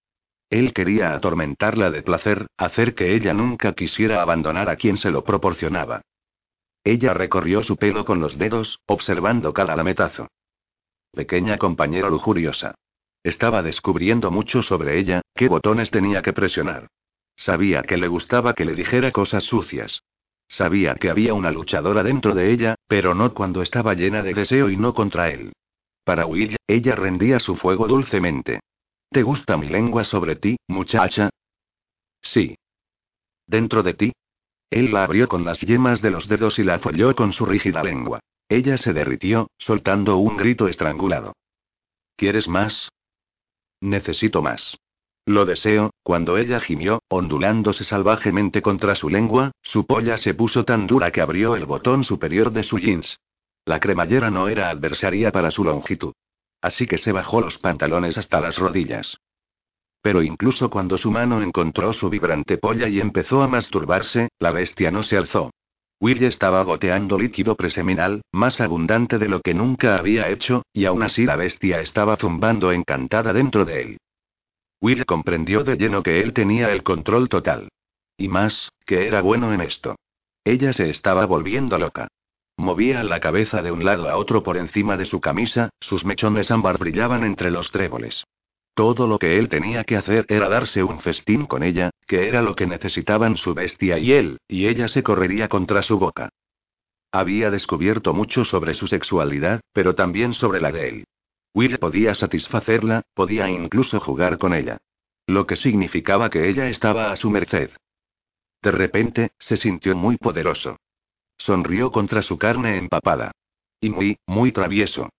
Él quería atormentarla de placer, hacer que ella nunca quisiera abandonar a quien se lo proporcionaba. Ella recorrió su pelo con los dedos, observando cada lametazo. Pequeña compañera lujuriosa. Estaba descubriendo mucho sobre ella, qué botones tenía que presionar. Sabía que le gustaba que le dijera cosas sucias. Sabía que había una luchadora dentro de ella, pero no cuando estaba llena de deseo y no contra él. Para Will, ella rendía su fuego dulcemente. ¿Te gusta mi lengua sobre ti, muchacha? Sí. ¿Dentro de ti? Él la abrió con las yemas de los dedos y la folló con su rígida lengua. Ella se derritió, soltando un grito estrangulado. ¿Quieres más? Necesito más. Lo deseo, cuando ella gimió, ondulándose salvajemente contra su lengua, su polla se puso tan dura que abrió el botón superior de su jeans. La cremallera no era adversaria para su longitud. Así que se bajó los pantalones hasta las rodillas. Pero incluso cuando su mano encontró su vibrante polla y empezó a masturbarse, la bestia no se alzó. Will estaba goteando líquido preseminal, más abundante de lo que nunca había hecho, y aún así la bestia estaba zumbando encantada dentro de él. Will comprendió de lleno que él tenía el control total. Y más, que era bueno en esto. Ella se estaba volviendo loca. Movía la cabeza de un lado a otro por encima de su camisa, sus mechones ámbar brillaban entre los tréboles. Todo lo que él tenía que hacer era darse un festín con ella, que era lo que necesitaban su bestia y él, y ella se correría contra su boca. Había descubierto mucho sobre su sexualidad, pero también sobre la de él. Will podía satisfacerla, podía incluso jugar con ella. Lo que significaba que ella estaba a su merced. De repente, se sintió muy poderoso. Sonrió contra su carne empapada. Y muy, muy travieso.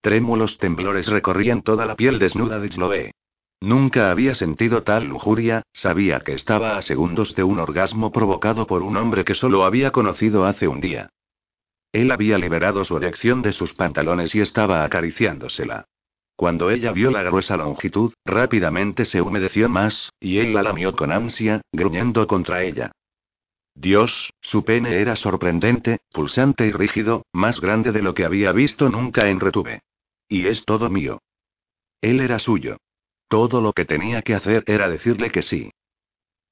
Trémulos temblores recorrían toda la piel desnuda de Chloe. Nunca había sentido tal lujuria, sabía que estaba a segundos de un orgasmo provocado por un hombre que solo había conocido hace un día. Él había liberado su erección de sus pantalones y estaba acariciándosela. Cuando ella vio la gruesa longitud, rápidamente se humedeció más, y él la lamió con ansia, gruñendo contra ella. Dios, su pene era sorprendente, pulsante y rígido, más grande de lo que había visto nunca en Retuve. Y es todo mío. Él era suyo. Todo lo que tenía que hacer era decirle que sí.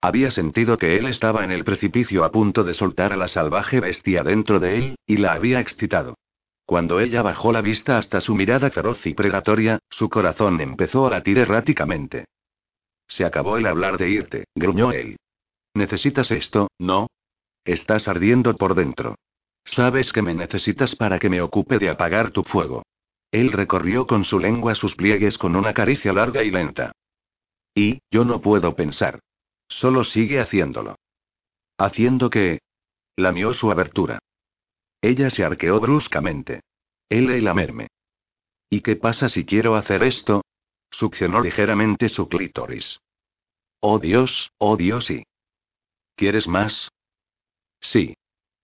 Había sentido que él estaba en el precipicio a punto de soltar a la salvaje bestia dentro de él, y la había excitado. Cuando ella bajó la vista hasta su mirada feroz y predatoria, su corazón empezó a latir erráticamente. Se acabó el hablar de irte, gruñó él. Necesitas esto, ¿no? Estás ardiendo por dentro. Sabes que me necesitas para que me ocupe de apagar tu fuego. Él recorrió con su lengua sus pliegues con una caricia larga y lenta. Y, yo no puedo pensar. Solo sigue haciéndolo. ¿Haciendo qué? Lamió su abertura. Ella se arqueó bruscamente. Él y lamerme. ¿Y qué pasa si quiero hacer esto? Succionó ligeramente su clítoris. Oh Dios, oh Dios, sí. ¿Quieres más? Sí.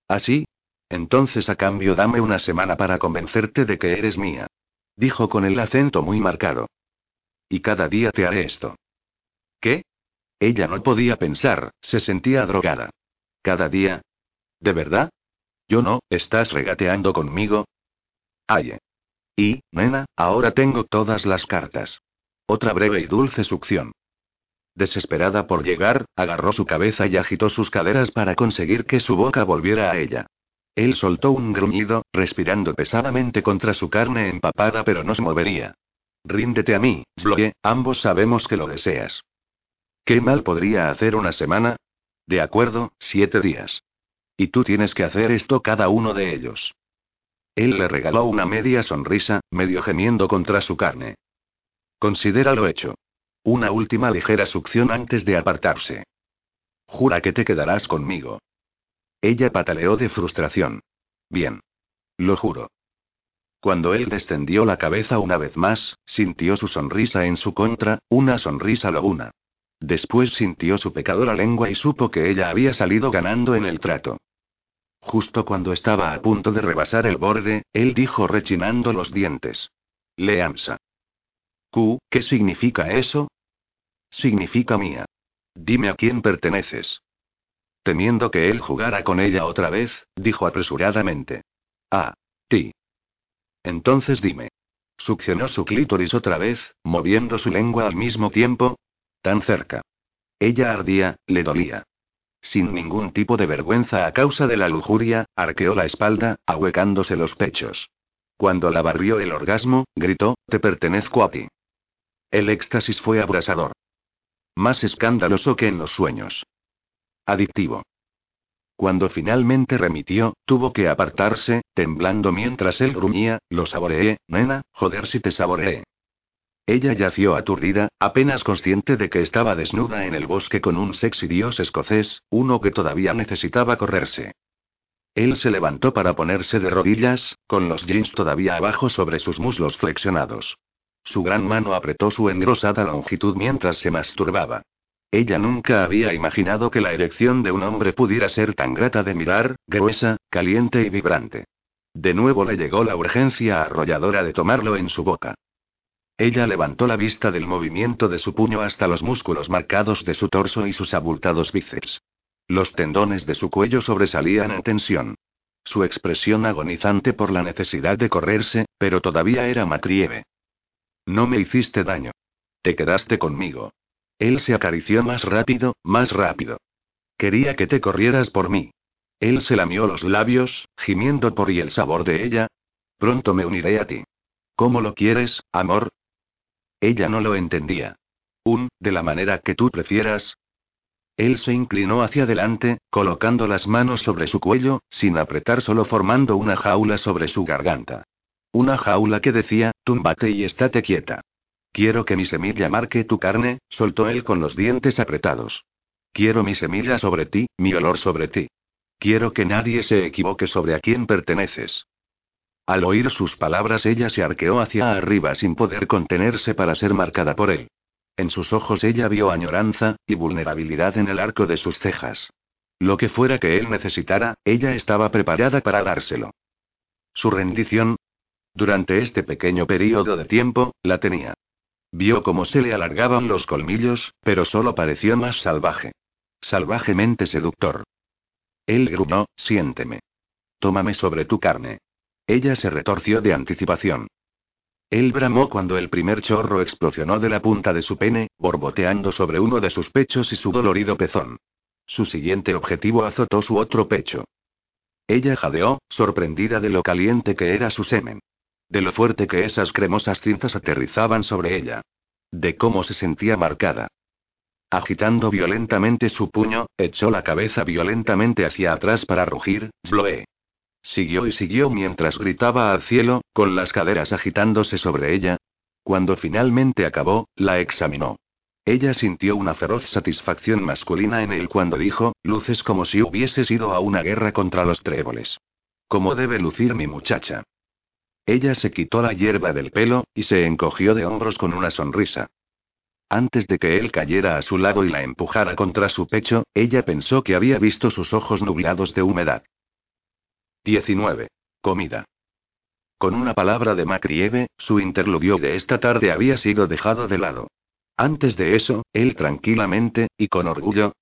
¿Así? Entonces a cambio dame una semana para convencerte de que eres mía. Dijo con el acento muy marcado. Y cada día te haré esto. ¿Qué? Ella no podía pensar, se sentía drogada. ¿Cada día? ¿De verdad? Yo no, ¿estás regateando conmigo? Ay. Y, nena, ahora tengo todas las cartas. Otra breve y dulce succión. Desesperada por llegar, agarró su cabeza y agitó sus caderas para conseguir que su boca volviera a ella. Él soltó un gruñido, respirando pesadamente contra su carne empapada pero no se movería. Ríndete a mí, Sloye, ambos sabemos que lo deseas. ¿Qué mal podría hacer una semana? De acuerdo, siete días. Y tú tienes que hacer esto cada uno de ellos. Él le regaló una media sonrisa, medio gemiendo contra su carne. Considéralo hecho. Una última ligera succión antes de apartarse. Jura que te quedarás conmigo. Ella pataleó de frustración. Bien. Lo juro. Cuando él descendió la cabeza una vez más, sintió su sonrisa en su contra, una sonrisa lobuna. Después sintió su pecadora lengua y supo que ella había salido ganando en el trato. Justo cuando estaba a punto de rebasar el borde, él dijo rechinando los dientes. Leamsa. Q, ¿qué significa eso? Significa mía. Dime a quién perteneces. Temiendo que él jugara con ella otra vez, dijo apresuradamente. A. Ti. Entonces dime. Succionó su clítoris otra vez, moviendo su lengua al mismo tiempo. Tan cerca. Ella ardía, le dolía. Sin ningún tipo de vergüenza a causa de la lujuria, arqueó la espalda, ahuecándose los pechos. Cuando la barrió el orgasmo, gritó, Te pertenezco a ti. El éxtasis fue abrasador. Más escandaloso que en los sueños. Adictivo. Cuando finalmente remitió, tuvo que apartarse, temblando mientras él gruñía, lo saboreé, nena, joder si te saboreé. Ella yació aturdida, apenas consciente de que estaba desnuda en el bosque con un sexy dios escocés, uno que todavía necesitaba correrse. Él se levantó para ponerse de rodillas, con los jeans todavía abajo sobre sus muslos flexionados. Su gran mano apretó su engrosada longitud mientras se masturbaba. Ella nunca había imaginado que la erección de un hombre pudiera ser tan grata de mirar, gruesa, caliente y vibrante. De nuevo le llegó la urgencia arrolladora de tomarlo en su boca. Ella levantó la vista del movimiento de su puño hasta los músculos marcados de su torso y sus abultados bíceps. Los tendones de su cuello sobresalían en tensión. Su expresión agonizante por la necesidad de correrse, pero todavía era matrieve. No me hiciste daño. Te quedaste conmigo. Él se acarició más rápido, más rápido. Quería que te corrieras por mí. Él se lamió los labios, gimiendo por y el sabor de ella. Pronto me uniré a ti. ¿Cómo lo quieres, amor? Ella no lo entendía. Un, de la manera que tú prefieras. Él se inclinó hacia adelante, colocando las manos sobre su cuello, sin apretar solo formando una jaula sobre su garganta. Una jaula que decía, túmbate y estate quieta. Quiero que mi semilla marque tu carne, soltó él con los dientes apretados. Quiero mi semilla sobre ti, mi olor sobre ti. Quiero que nadie se equivoque sobre a quién perteneces. Al oír sus palabras ella se arqueó hacia arriba sin poder contenerse para ser marcada por él. En sus ojos ella vio añoranza, y vulnerabilidad en el arco de sus cejas. Lo que fuera que él necesitara, ella estaba preparada para dárselo. Su rendición. Durante este pequeño periodo de tiempo, la tenía. Vio cómo se le alargaban los colmillos, pero solo pareció más salvaje. Salvajemente seductor. Él gruñó, siénteme. Tómame sobre tu carne. Ella se retorció de anticipación. Él bramó cuando el primer chorro explosionó de la punta de su pene, borboteando sobre uno de sus pechos y su dolorido pezón. Su siguiente objetivo azotó su otro pecho. Ella jadeó, sorprendida de lo caliente que era su semen. De lo fuerte que esas cremosas cintas aterrizaban sobre ella. De cómo se sentía marcada. Agitando violentamente su puño, echó la cabeza violentamente hacia atrás para rugir, Sloe. Siguió y siguió mientras gritaba al cielo, con las caderas agitándose sobre ella. Cuando finalmente acabó, la examinó. Ella sintió una feroz satisfacción masculina en él cuando dijo, luces como si hubieses ido a una guerra contra los tréboles. ¿Cómo debe lucir mi muchacha? Ella se quitó la hierba del pelo, y se encogió de hombros con una sonrisa. Antes de que él cayera a su lado y la empujara contra su pecho, ella pensó que había visto sus ojos nublados de humedad. 19. Comida. Con una palabra de Macrieve, su interludio de esta tarde había sido dejado de lado. Antes de eso, él tranquilamente, y con orgullo,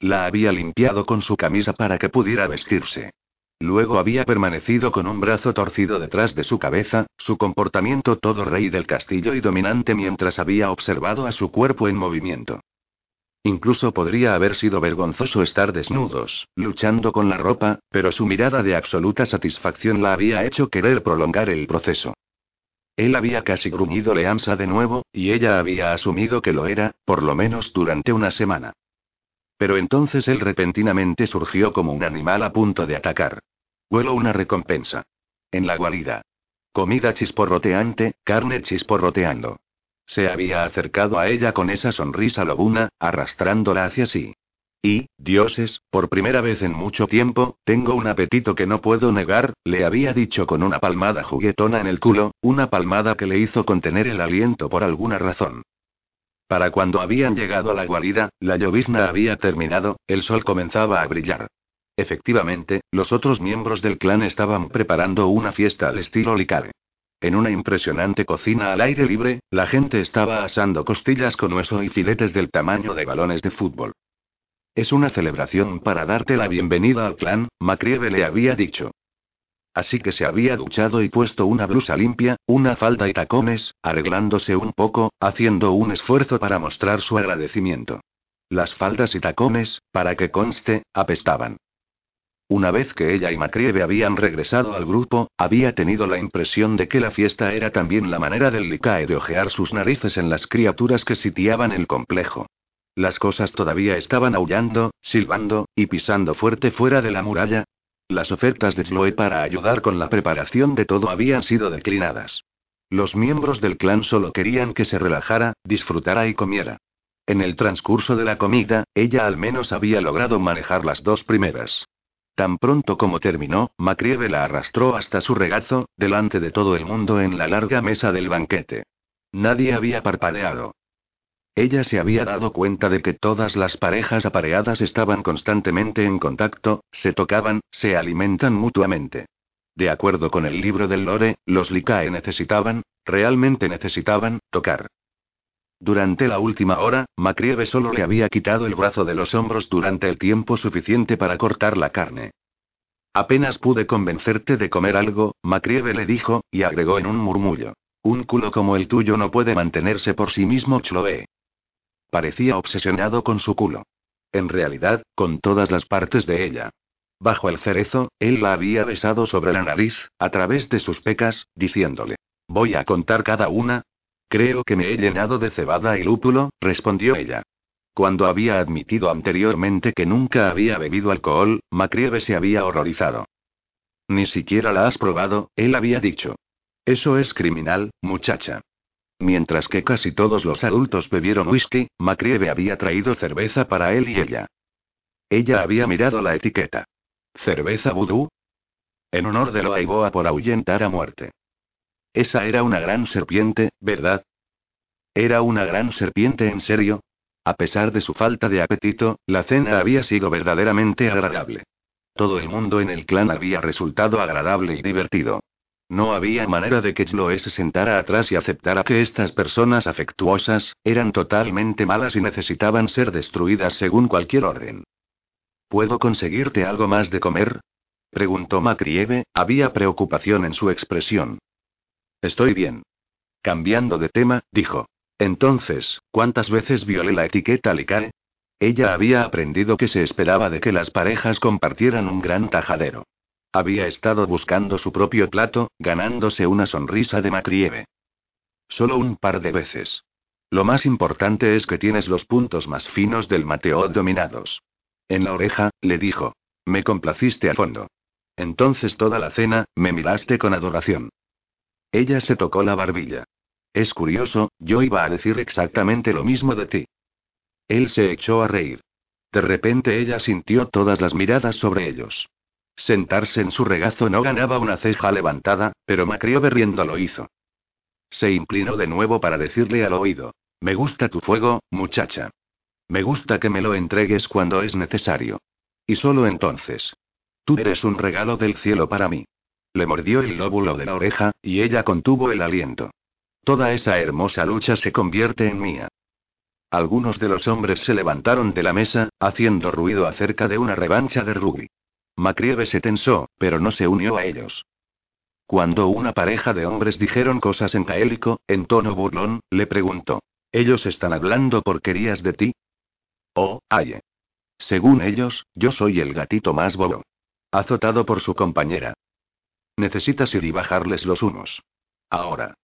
la había limpiado con su camisa para que pudiera vestirse. Luego había permanecido con un brazo torcido detrás de su cabeza, su comportamiento todo rey del castillo y dominante mientras había observado a su cuerpo en movimiento. Incluso podría haber sido vergonzoso estar desnudos, luchando con la ropa, pero su mirada de absoluta satisfacción la había hecho querer prolongar el proceso. Él había casi gruñido Leansa de nuevo, y ella había asumido que lo era, por lo menos durante una semana. Pero entonces él repentinamente surgió como un animal a punto de atacar. Huelo una recompensa. En la guarida. Comida chisporroteante, carne chisporroteando. Se había acercado a ella con esa sonrisa lobuna, arrastrándola hacia sí. Y, dioses, por primera vez en mucho tiempo, tengo un apetito que no puedo negar, le había dicho con una palmada juguetona en el culo, una palmada que le hizo contener el aliento por alguna razón. Para cuando habían llegado a la guarida, la llovizna había terminado, el sol comenzaba a brillar. Efectivamente, los otros miembros del clan estaban preparando una fiesta al estilo Licare. En una impresionante cocina al aire libre, la gente estaba asando costillas con hueso y filetes del tamaño de balones de fútbol. Es una celebración para darte la bienvenida al clan, Macrieve le había dicho. Así que se había duchado y puesto una blusa limpia, una falda y tacones, arreglándose un poco, haciendo un esfuerzo para mostrar su agradecimiento. Las faldas y tacones, para que conste, apestaban. Una vez que ella y Macrieve habían regresado al grupo, había tenido la impresión de que la fiesta era también la manera del Licae de ojear sus narices en las criaturas que sitiaban el complejo. Las cosas todavía estaban aullando, silbando, y pisando fuerte fuera de la muralla. Las ofertas de Chloe para ayudar con la preparación de todo habían sido declinadas. Los miembros del clan solo querían que se relajara, disfrutara y comiera. En el transcurso de la comida, ella al menos había logrado manejar las dos primeras. Tan pronto como terminó, Macrieve la arrastró hasta su regazo, delante de todo el mundo en la larga mesa del banquete. Nadie había parpadeado. Ella se había dado cuenta de que todas las parejas apareadas estaban constantemente en contacto, se tocaban, se alimentan mutuamente. De acuerdo con el libro del Lore, los Likae necesitaban, realmente necesitaban, tocar. Durante la última hora, Macrieve solo le había quitado el brazo de los hombros durante el tiempo suficiente para cortar la carne. Apenas pude convencerte de comer algo, Macrieve le dijo, y agregó en un murmullo. Un culo como el tuyo no puede mantenerse por sí mismo, Chloe. Parecía obsesionado con su culo. En realidad, con todas las partes de ella. Bajo el cerezo, él la había besado sobre la nariz, a través de sus pecas, diciéndole. Voy a contar cada una. Creo que me he llenado de cebada y lúpulo, respondió ella. Cuando había admitido anteriormente que nunca había bebido alcohol, Macrieve se había horrorizado. Ni siquiera la has probado, él había dicho. Eso es criminal, muchacha. Mientras que casi todos los adultos bebieron whisky, Macrieve había traído cerveza para él y ella. Ella había mirado la etiqueta. ¿Cerveza vudú? En honor de Loaiboa por ahuyentar a muerte. Esa era una gran serpiente, ¿verdad? ¿Era una gran serpiente en serio? A pesar de su falta de apetito, la cena había sido verdaderamente agradable. Todo el mundo en el clan había resultado agradable y divertido. No había manera de que Chloe se sentara atrás y aceptara que estas personas afectuosas, eran totalmente malas y necesitaban ser destruidas según cualquier orden. ¿Puedo conseguirte algo más de comer? preguntó Macrieve, había preocupación en su expresión. Estoy bien. Cambiando de tema, dijo. Entonces, ¿cuántas veces violé la etiqueta Licae? Ella había aprendido que se esperaba de que las parejas compartieran un gran tajadero. Había estado buscando su propio plato, ganándose una sonrisa de Macrieve. Solo un par de veces. Lo más importante es que tienes los puntos más finos del Mateo dominados. En la oreja, le dijo. Me complaciste a fondo. Entonces toda la cena, me miraste con adoración. Ella se tocó la barbilla. Es curioso, yo iba a decir exactamente lo mismo de ti. Él se echó a reír. De repente ella sintió todas las miradas sobre ellos. Sentarse en su regazo no ganaba una ceja levantada, pero Macriove riendo lo hizo. Se inclinó de nuevo para decirle al oído. Me gusta tu fuego, muchacha. Me gusta que me lo entregues cuando es necesario. Y solo entonces. Tú eres un regalo del cielo para mí. Le mordió el lóbulo de la oreja, y ella contuvo el aliento. Toda esa hermosa lucha se convierte en mía. Algunos de los hombres se levantaron de la mesa, haciendo ruido acerca de una revancha de rugby. Macrieve se tensó, pero no se unió a ellos. Cuando una pareja de hombres dijeron cosas en gaélico, en tono burlón, le preguntó: ¿Ellos están hablando porquerías de ti? Oh, aye. Según ellos, yo soy el gatito más bobo. Azotado por su compañera. Necesitas ir y bajarles los humos. Ahora.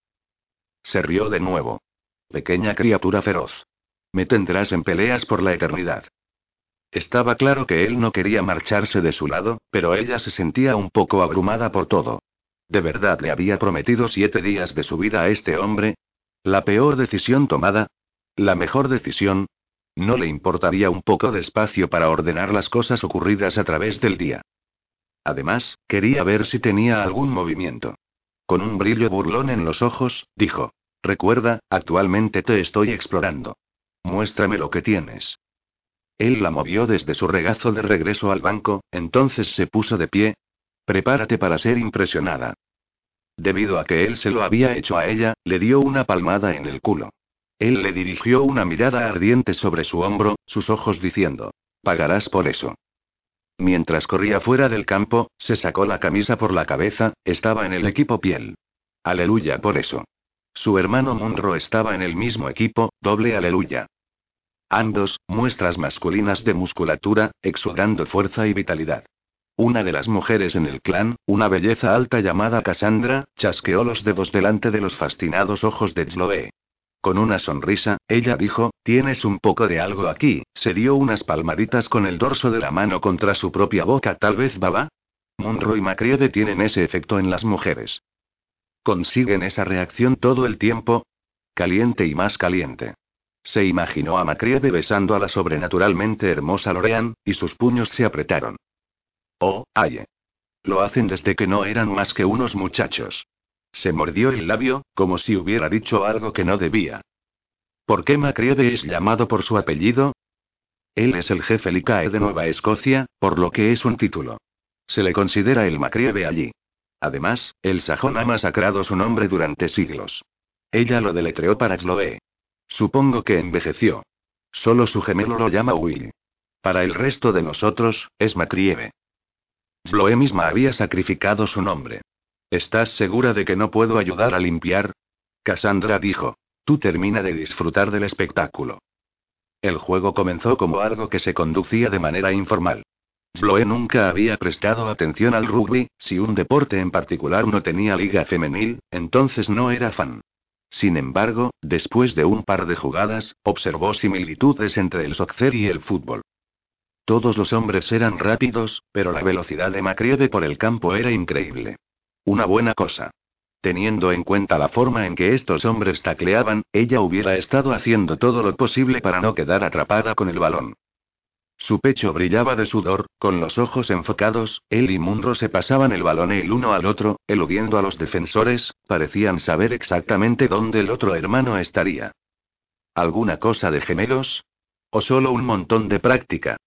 Se rió de nuevo. Pequeña criatura feroz. Me tendrás en peleas por la eternidad. Estaba claro que él no quería marcharse de su lado, pero ella se sentía un poco abrumada por todo. ¿De verdad le había prometido siete días de su vida a este hombre? ¿La peor decisión tomada? ¿La mejor decisión? No le importaría un poco de espacio para ordenar las cosas ocurridas a través del día. Además, quería ver si tenía algún movimiento. Con un brillo burlón en los ojos, dijo. Recuerda, actualmente te estoy explorando. Muéstrame lo que tienes. Él la movió desde su regazo de regreso al banco, entonces se puso de pie. Prepárate para ser impresionada. Debido a que él se lo había hecho a ella, le dio una palmada en el culo. Él le dirigió una mirada ardiente sobre su hombro, sus ojos diciendo, pagarás por eso. Mientras corría fuera del campo, se sacó la camisa por la cabeza, estaba en el equipo piel. Aleluya por eso. Su hermano Munro estaba en el mismo equipo, doble aleluya. Ambos, muestras masculinas de musculatura, exudando fuerza y vitalidad. Una de las mujeres en el clan, una belleza alta llamada Cassandra, chasqueó los dedos delante de los fascinados ojos de Zloe. Con una sonrisa, ella dijo, tienes un poco de algo aquí, se dio unas palmaditas con el dorso de la mano contra su propia boca, tal vez baba. Munro y Macreade tienen ese efecto en las mujeres. ¿Consiguen esa reacción todo el tiempo? Caliente y más caliente. Se imaginó a Macreade besando a la sobrenaturalmente hermosa Lorean, y sus puños se apretaron. Oh, aye. Lo hacen desde que no eran más que unos muchachos. Se mordió el labio, como si hubiera dicho algo que no debía. ¿Por qué Macreade es llamado por su apellido? Él es el jefe Licae de Nueva Escocia, por lo que es un título. Se le considera el Macreade allí. Además, el sajón ha masacrado su nombre durante siglos. Ella lo deletreó para Sloe. Supongo que envejeció. Solo su gemelo lo llama Will. Para el resto de nosotros, es Macrieve. Sloe misma había sacrificado su nombre. ¿Estás segura de que no puedo ayudar a limpiar? Cassandra dijo. Tú termina de disfrutar del espectáculo. El juego comenzó como algo que se conducía de manera informal. Sloe nunca había prestado atención al rugby, si un deporte en particular no tenía liga femenil, entonces no era fan. Sin embargo, después de un par de jugadas, observó similitudes entre el soccer y el fútbol. Todos los hombres eran rápidos, pero la velocidad de Macreade por el campo era increíble. Una buena cosa. Teniendo en cuenta la forma en que estos hombres tacleaban, ella hubiera estado haciendo todo lo posible para no quedar atrapada con el balón. Su pecho brillaba de sudor, con los ojos enfocados, él y Munro se pasaban el balón el uno al otro, eludiendo a los defensores, parecían saber exactamente dónde el otro hermano estaría. ¿Alguna cosa de gemelos? ¿O solo un montón de práctica?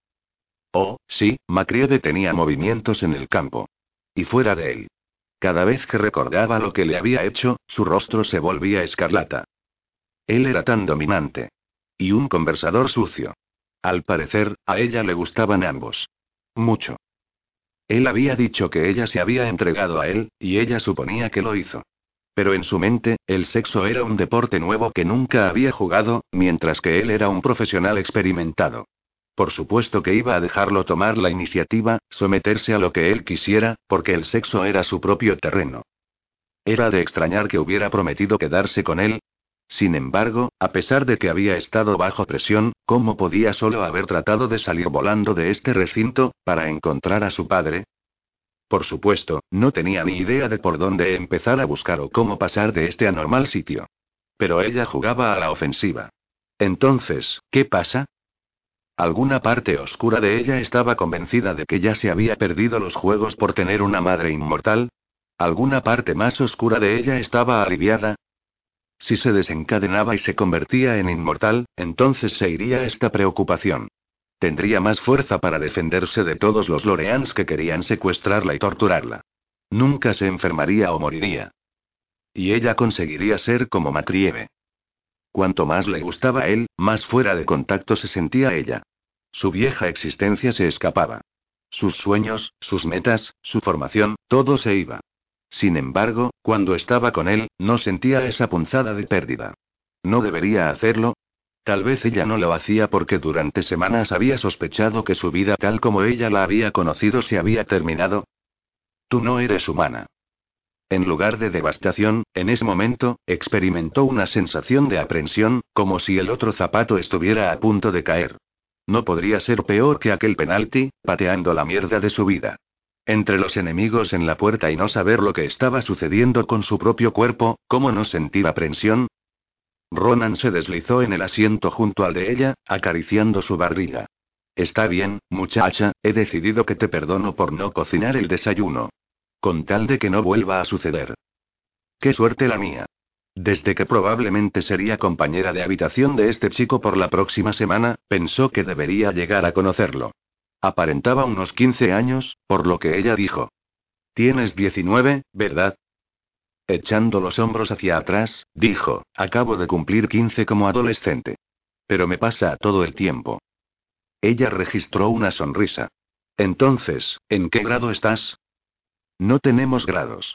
Oh, sí, Macriode tenía movimientos en el campo. Y fuera de él. Cada vez que recordaba lo que le había hecho, su rostro se volvía escarlata. Él era tan dominante. Y un conversador sucio. Al parecer, a ella le gustaban ambos. Mucho. Él había dicho que ella se había entregado a él, y ella suponía que lo hizo. Pero en su mente, el sexo era un deporte nuevo que nunca había jugado, mientras que él era un profesional experimentado. Por supuesto que iba a dejarlo tomar la iniciativa, someterse a lo que él quisiera, porque el sexo era su propio terreno. Era de extrañar que hubiera prometido quedarse con él. Sin embargo, a pesar de que había estado bajo presión, ¿cómo podía solo haber tratado de salir volando de este recinto, para encontrar a su padre? Por supuesto, no tenía ni idea de por dónde empezar a buscar o cómo pasar de este anormal sitio. Pero ella jugaba a la ofensiva. Entonces, ¿qué pasa? Alguna parte oscura de ella estaba convencida de que ya se había perdido los juegos por tener una madre inmortal. Alguna parte más oscura de ella estaba aliviada. Si se desencadenaba y se convertía en inmortal, entonces se iría esta preocupación. Tendría más fuerza para defenderse de todos los Loreans que querían secuestrarla y torturarla. Nunca se enfermaría o moriría. Y ella conseguiría ser como Matrieve. Cuanto más le gustaba a él, más fuera de contacto se sentía ella. Su vieja existencia se escapaba. Sus sueños, sus metas, su formación, todo se iba. Sin embargo, cuando estaba con él, no sentía esa punzada de pérdida. ¿No debería hacerlo? Tal vez ella no lo hacía porque durante semanas había sospechado que su vida tal como ella la había conocido se había terminado. Tú no eres humana. En lugar de devastación, en ese momento, experimentó una sensación de aprensión, como si el otro zapato estuviera a punto de caer. No podría ser peor que aquel penalti, pateando la mierda de su vida. Entre los enemigos en la puerta y no saber lo que estaba sucediendo con su propio cuerpo, ¿cómo no sentir aprensión? Ronan se deslizó en el asiento junto al de ella, acariciando su barriga. Está bien, muchacha, he decidido que te perdono por no cocinar el desayuno. Con tal de que no vuelva a suceder. Qué suerte la mía. Desde que probablemente sería compañera de habitación de este chico por la próxima semana, pensó que debería llegar a conocerlo. Aparentaba unos 15 años, por lo que ella dijo. Tienes 19, ¿verdad? Echando los hombros hacia atrás, dijo, acabo de cumplir 15 como adolescente. Pero me pasa todo el tiempo. Ella registró una sonrisa. Entonces, ¿en qué grado estás? No tenemos grados.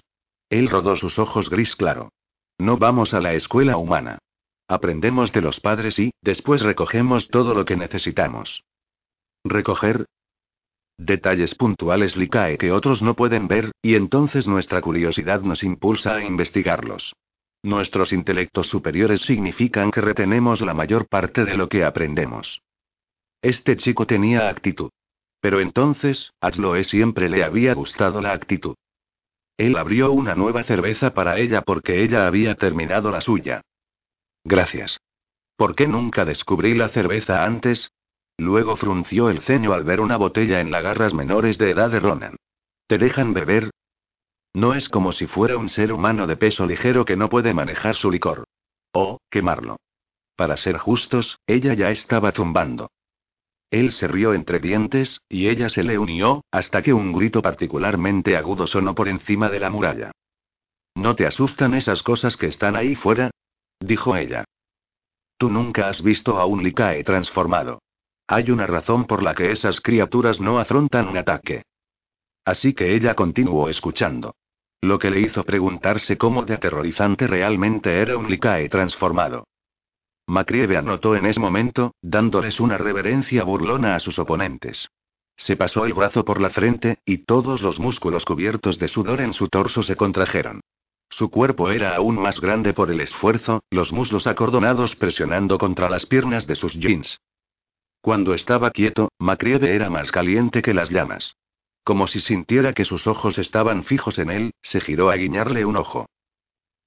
Él rodó sus ojos gris claro. No vamos a la escuela humana. Aprendemos de los padres y, después recogemos todo lo que necesitamos. ¿Recoger? Detalles puntuales Licae que otros no pueden ver, y entonces nuestra curiosidad nos impulsa a investigarlos. Nuestros intelectos superiores significan que retenemos la mayor parte de lo que aprendemos. Este chico tenía actitud. Pero entonces, a siempre le había gustado la actitud. Él abrió una nueva cerveza para ella porque ella había terminado la suya. Gracias. ¿Por qué nunca descubrí la cerveza antes? Luego frunció el ceño al ver una botella en las garras menores de edad de Ronan. ¿Te dejan beber? No es como si fuera un ser humano de peso ligero que no puede manejar su licor. O, quemarlo. Para ser justos, ella ya estaba zumbando. Él se rió entre dientes, y ella se le unió, hasta que un grito particularmente agudo sonó por encima de la muralla. ¿No te asustan esas cosas que están ahí fuera? dijo ella. Tú nunca has visto a un Licae transformado. Hay una razón por la que esas criaturas no afrontan un ataque. Así que ella continuó escuchando. Lo que le hizo preguntarse cómo de aterrorizante realmente era un Licae transformado. Macrieve anotó en ese momento, dándoles una reverencia burlona a sus oponentes. Se pasó el brazo por la frente, y todos los músculos cubiertos de sudor en su torso se contrajeron. Su cuerpo era aún más grande por el esfuerzo, los muslos acordonados presionando contra las piernas de sus jeans. Cuando estaba quieto, Macrieve era más caliente que las llamas. Como si sintiera que sus ojos estaban fijos en él, se giró a guiñarle un ojo.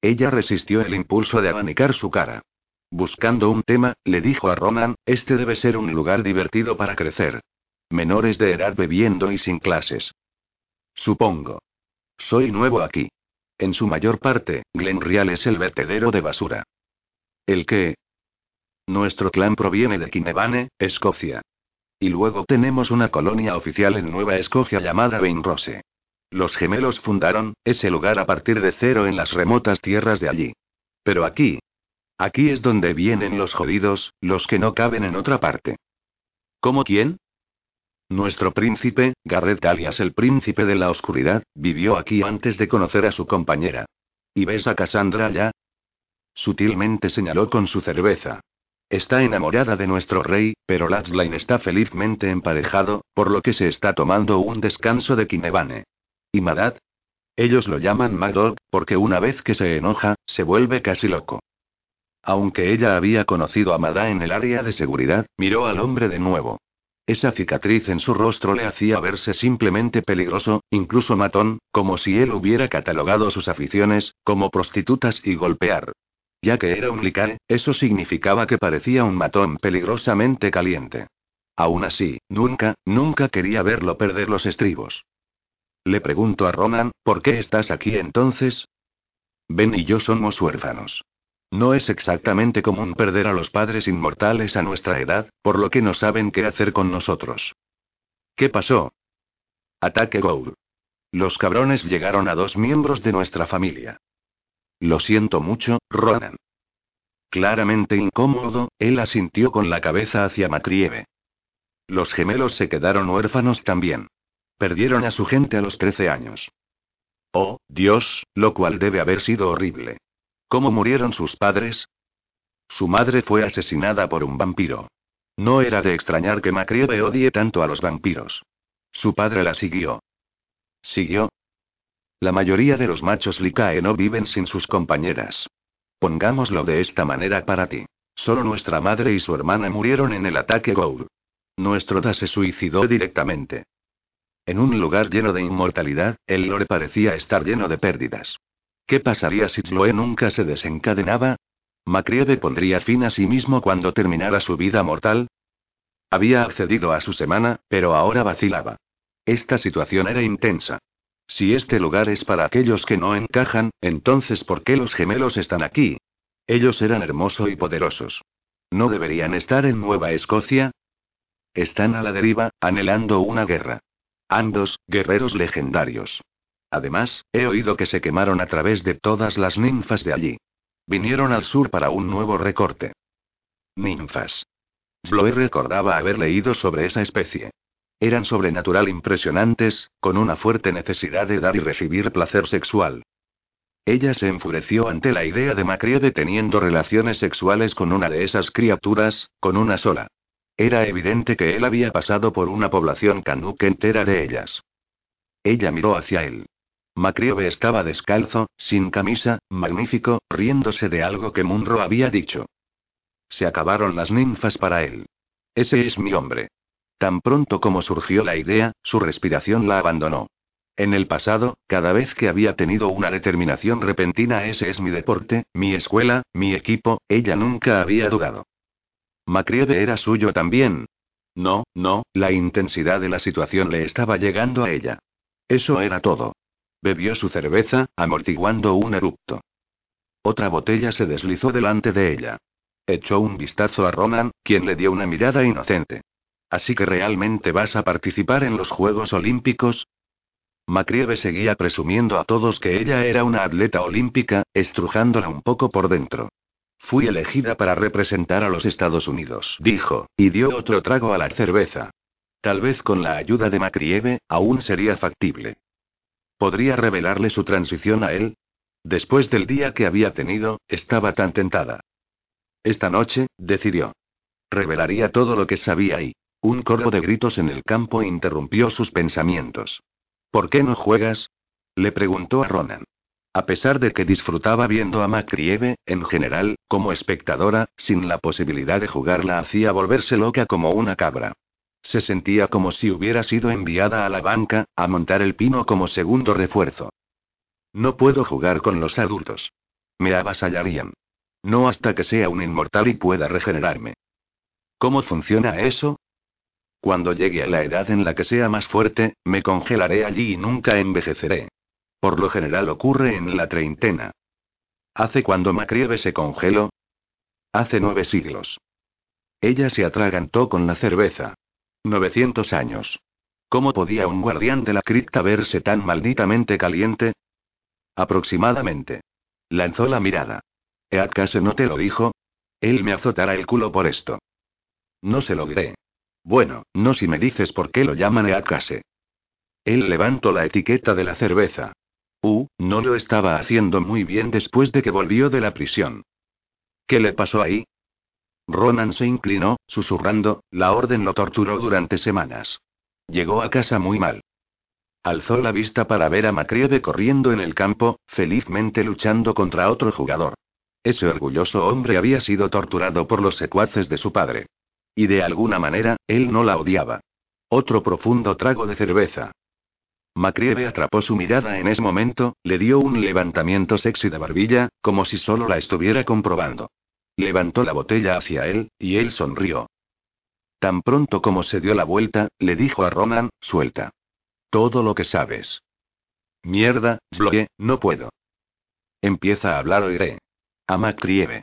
Ella resistió el impulso de abanicar su cara. Buscando un tema, le dijo a Ronan, este debe ser un lugar divertido para crecer. Menores de edad bebiendo y sin clases. Supongo. Soy nuevo aquí. En su mayor parte, Glenrial es el vertedero de basura. ¿El qué? Nuestro clan proviene de Kinevane, Escocia. Y luego tenemos una colonia oficial en Nueva Escocia llamada Bainrose. Los gemelos fundaron ese lugar a partir de cero en las remotas tierras de allí. Pero aquí, Aquí es donde vienen los jodidos, los que no caben en otra parte. ¿Cómo quién? Nuestro príncipe, Garrett alias el príncipe de la oscuridad, vivió aquí antes de conocer a su compañera. ¿Y ves a Cassandra ya? Sutilmente señaló con su cerveza. Está enamorada de nuestro rey, pero Latchline está felizmente emparejado, por lo que se está tomando un descanso de Kinevane. ¿Y Madad? Ellos lo llaman Mad porque una vez que se enoja, se vuelve casi loco. Aunque ella había conocido a Mada en el área de seguridad, miró al hombre de nuevo. Esa cicatriz en su rostro le hacía verse simplemente peligroso, incluso matón, como si él hubiera catalogado sus aficiones, como prostitutas y golpear. Ya que era un licae, eso significaba que parecía un matón peligrosamente caliente. Aún así, nunca, nunca quería verlo perder los estribos. Le pregunto a Ronan, ¿por qué estás aquí entonces? Ben y yo somos huérfanos. No es exactamente común perder a los padres inmortales a nuestra edad, por lo que no saben qué hacer con nosotros. ¿Qué pasó? Ataque Gould. Los cabrones llegaron a dos miembros de nuestra familia. Lo siento mucho, Ronan. Claramente incómodo, él asintió con la cabeza hacia Macrieve. Los gemelos se quedaron huérfanos también. Perdieron a su gente a los 13 años. Oh, Dios, lo cual debe haber sido horrible. ¿Cómo murieron sus padres? Su madre fue asesinada por un vampiro. No era de extrañar que Macrieve odie tanto a los vampiros. Su padre la siguió. ¿Siguió? La mayoría de los machos Licae no viven sin sus compañeras. Pongámoslo de esta manera para ti. Solo nuestra madre y su hermana murieron en el ataque Gould. Nuestro Da se suicidó directamente. En un lugar lleno de inmortalidad, el lore parecía estar lleno de pérdidas. ¿Qué pasaría si Chloe nunca se desencadenaba? Macrieve pondría fin a sí mismo cuando terminara su vida mortal. Había accedido a su semana, pero ahora vacilaba. Esta situación era intensa. Si este lugar es para aquellos que no encajan, entonces ¿por qué los gemelos están aquí? Ellos eran hermosos y poderosos. ¿No deberían estar en Nueva Escocia? Están a la deriva, anhelando una guerra. Ambos, guerreros legendarios. Además, he oído que se quemaron a través de todas las ninfas de allí. Vinieron al sur para un nuevo recorte. Ninfas. Bloe recordaba haber leído sobre esa especie. Eran sobrenatural impresionantes, con una fuerte necesidad de dar y recibir placer sexual. Ella se enfureció ante la idea de Macriede teniendo relaciones sexuales con una de esas criaturas, con una sola. Era evidente que él había pasado por una población canuque entera de ellas. Ella miró hacia él. Macriove estaba descalzo, sin camisa, magnífico, riéndose de algo que Munro había dicho. Se acabaron las ninfas para él. Ese es mi hombre. Tan pronto como surgió la idea, su respiración la abandonó. En el pasado, cada vez que había tenido una determinación repentina, ese es mi deporte, mi escuela, mi equipo, ella nunca había dudado. Macrieve era suyo también. No, no, la intensidad de la situación le estaba llegando a ella. Eso era todo. Bebió su cerveza, amortiguando un eructo. Otra botella se deslizó delante de ella. Echó un vistazo a Ronan, quien le dio una mirada inocente. ¿Así que realmente vas a participar en los Juegos Olímpicos? Macrieve seguía presumiendo a todos que ella era una atleta olímpica, estrujándola un poco por dentro. Fui elegida para representar a los Estados Unidos, dijo, y dio otro trago a la cerveza. Tal vez con la ayuda de Macrieve, aún sería factible. ¿Podría revelarle su transición a él? Después del día que había tenido, estaba tan tentada. Esta noche, decidió. Revelaría todo lo que sabía y, un coro de gritos en el campo interrumpió sus pensamientos. ¿Por qué no juegas? Le preguntó a Ronan. A pesar de que disfrutaba viendo a Macrieve, en general, como espectadora, sin la posibilidad de jugar la hacía volverse loca como una cabra. Se sentía como si hubiera sido enviada a la banca, a montar el pino como segundo refuerzo. No puedo jugar con los adultos. Me avasallarían. No hasta que sea un inmortal y pueda regenerarme. ¿Cómo funciona eso? Cuando llegue a la edad en la que sea más fuerte, me congelaré allí y nunca envejeceré. Por lo general ocurre en la treintena. ¿Hace cuando Macrieve se congeló? Hace nueve siglos. Ella se atragantó con la cerveza. 900 años. ¿Cómo podía un guardián de la cripta verse tan malditamente caliente? Aproximadamente. Lanzó la mirada. ¿Eadcase no te lo dijo? Él me azotará el culo por esto. No se lo diré. Bueno, no si me dices por qué lo llaman Eadcase. Él levantó la etiqueta de la cerveza. Uh, no lo estaba haciendo muy bien después de que volvió de la prisión. ¿Qué le pasó ahí? Ronan se inclinó, susurrando, la orden lo torturó durante semanas. Llegó a casa muy mal. Alzó la vista para ver a Macrieve corriendo en el campo, felizmente luchando contra otro jugador. Ese orgulloso hombre había sido torturado por los secuaces de su padre. Y de alguna manera, él no la odiaba. Otro profundo trago de cerveza. Macrieve atrapó su mirada en ese momento, le dio un levantamiento sexy de barbilla, como si solo la estuviera comprobando. Levantó la botella hacia él, y él sonrió. Tan pronto como se dio la vuelta, le dijo a Ronan, suelta. Todo lo que sabes. Mierda, Bloye, no puedo. Empieza a hablar o iré. A Macrieve.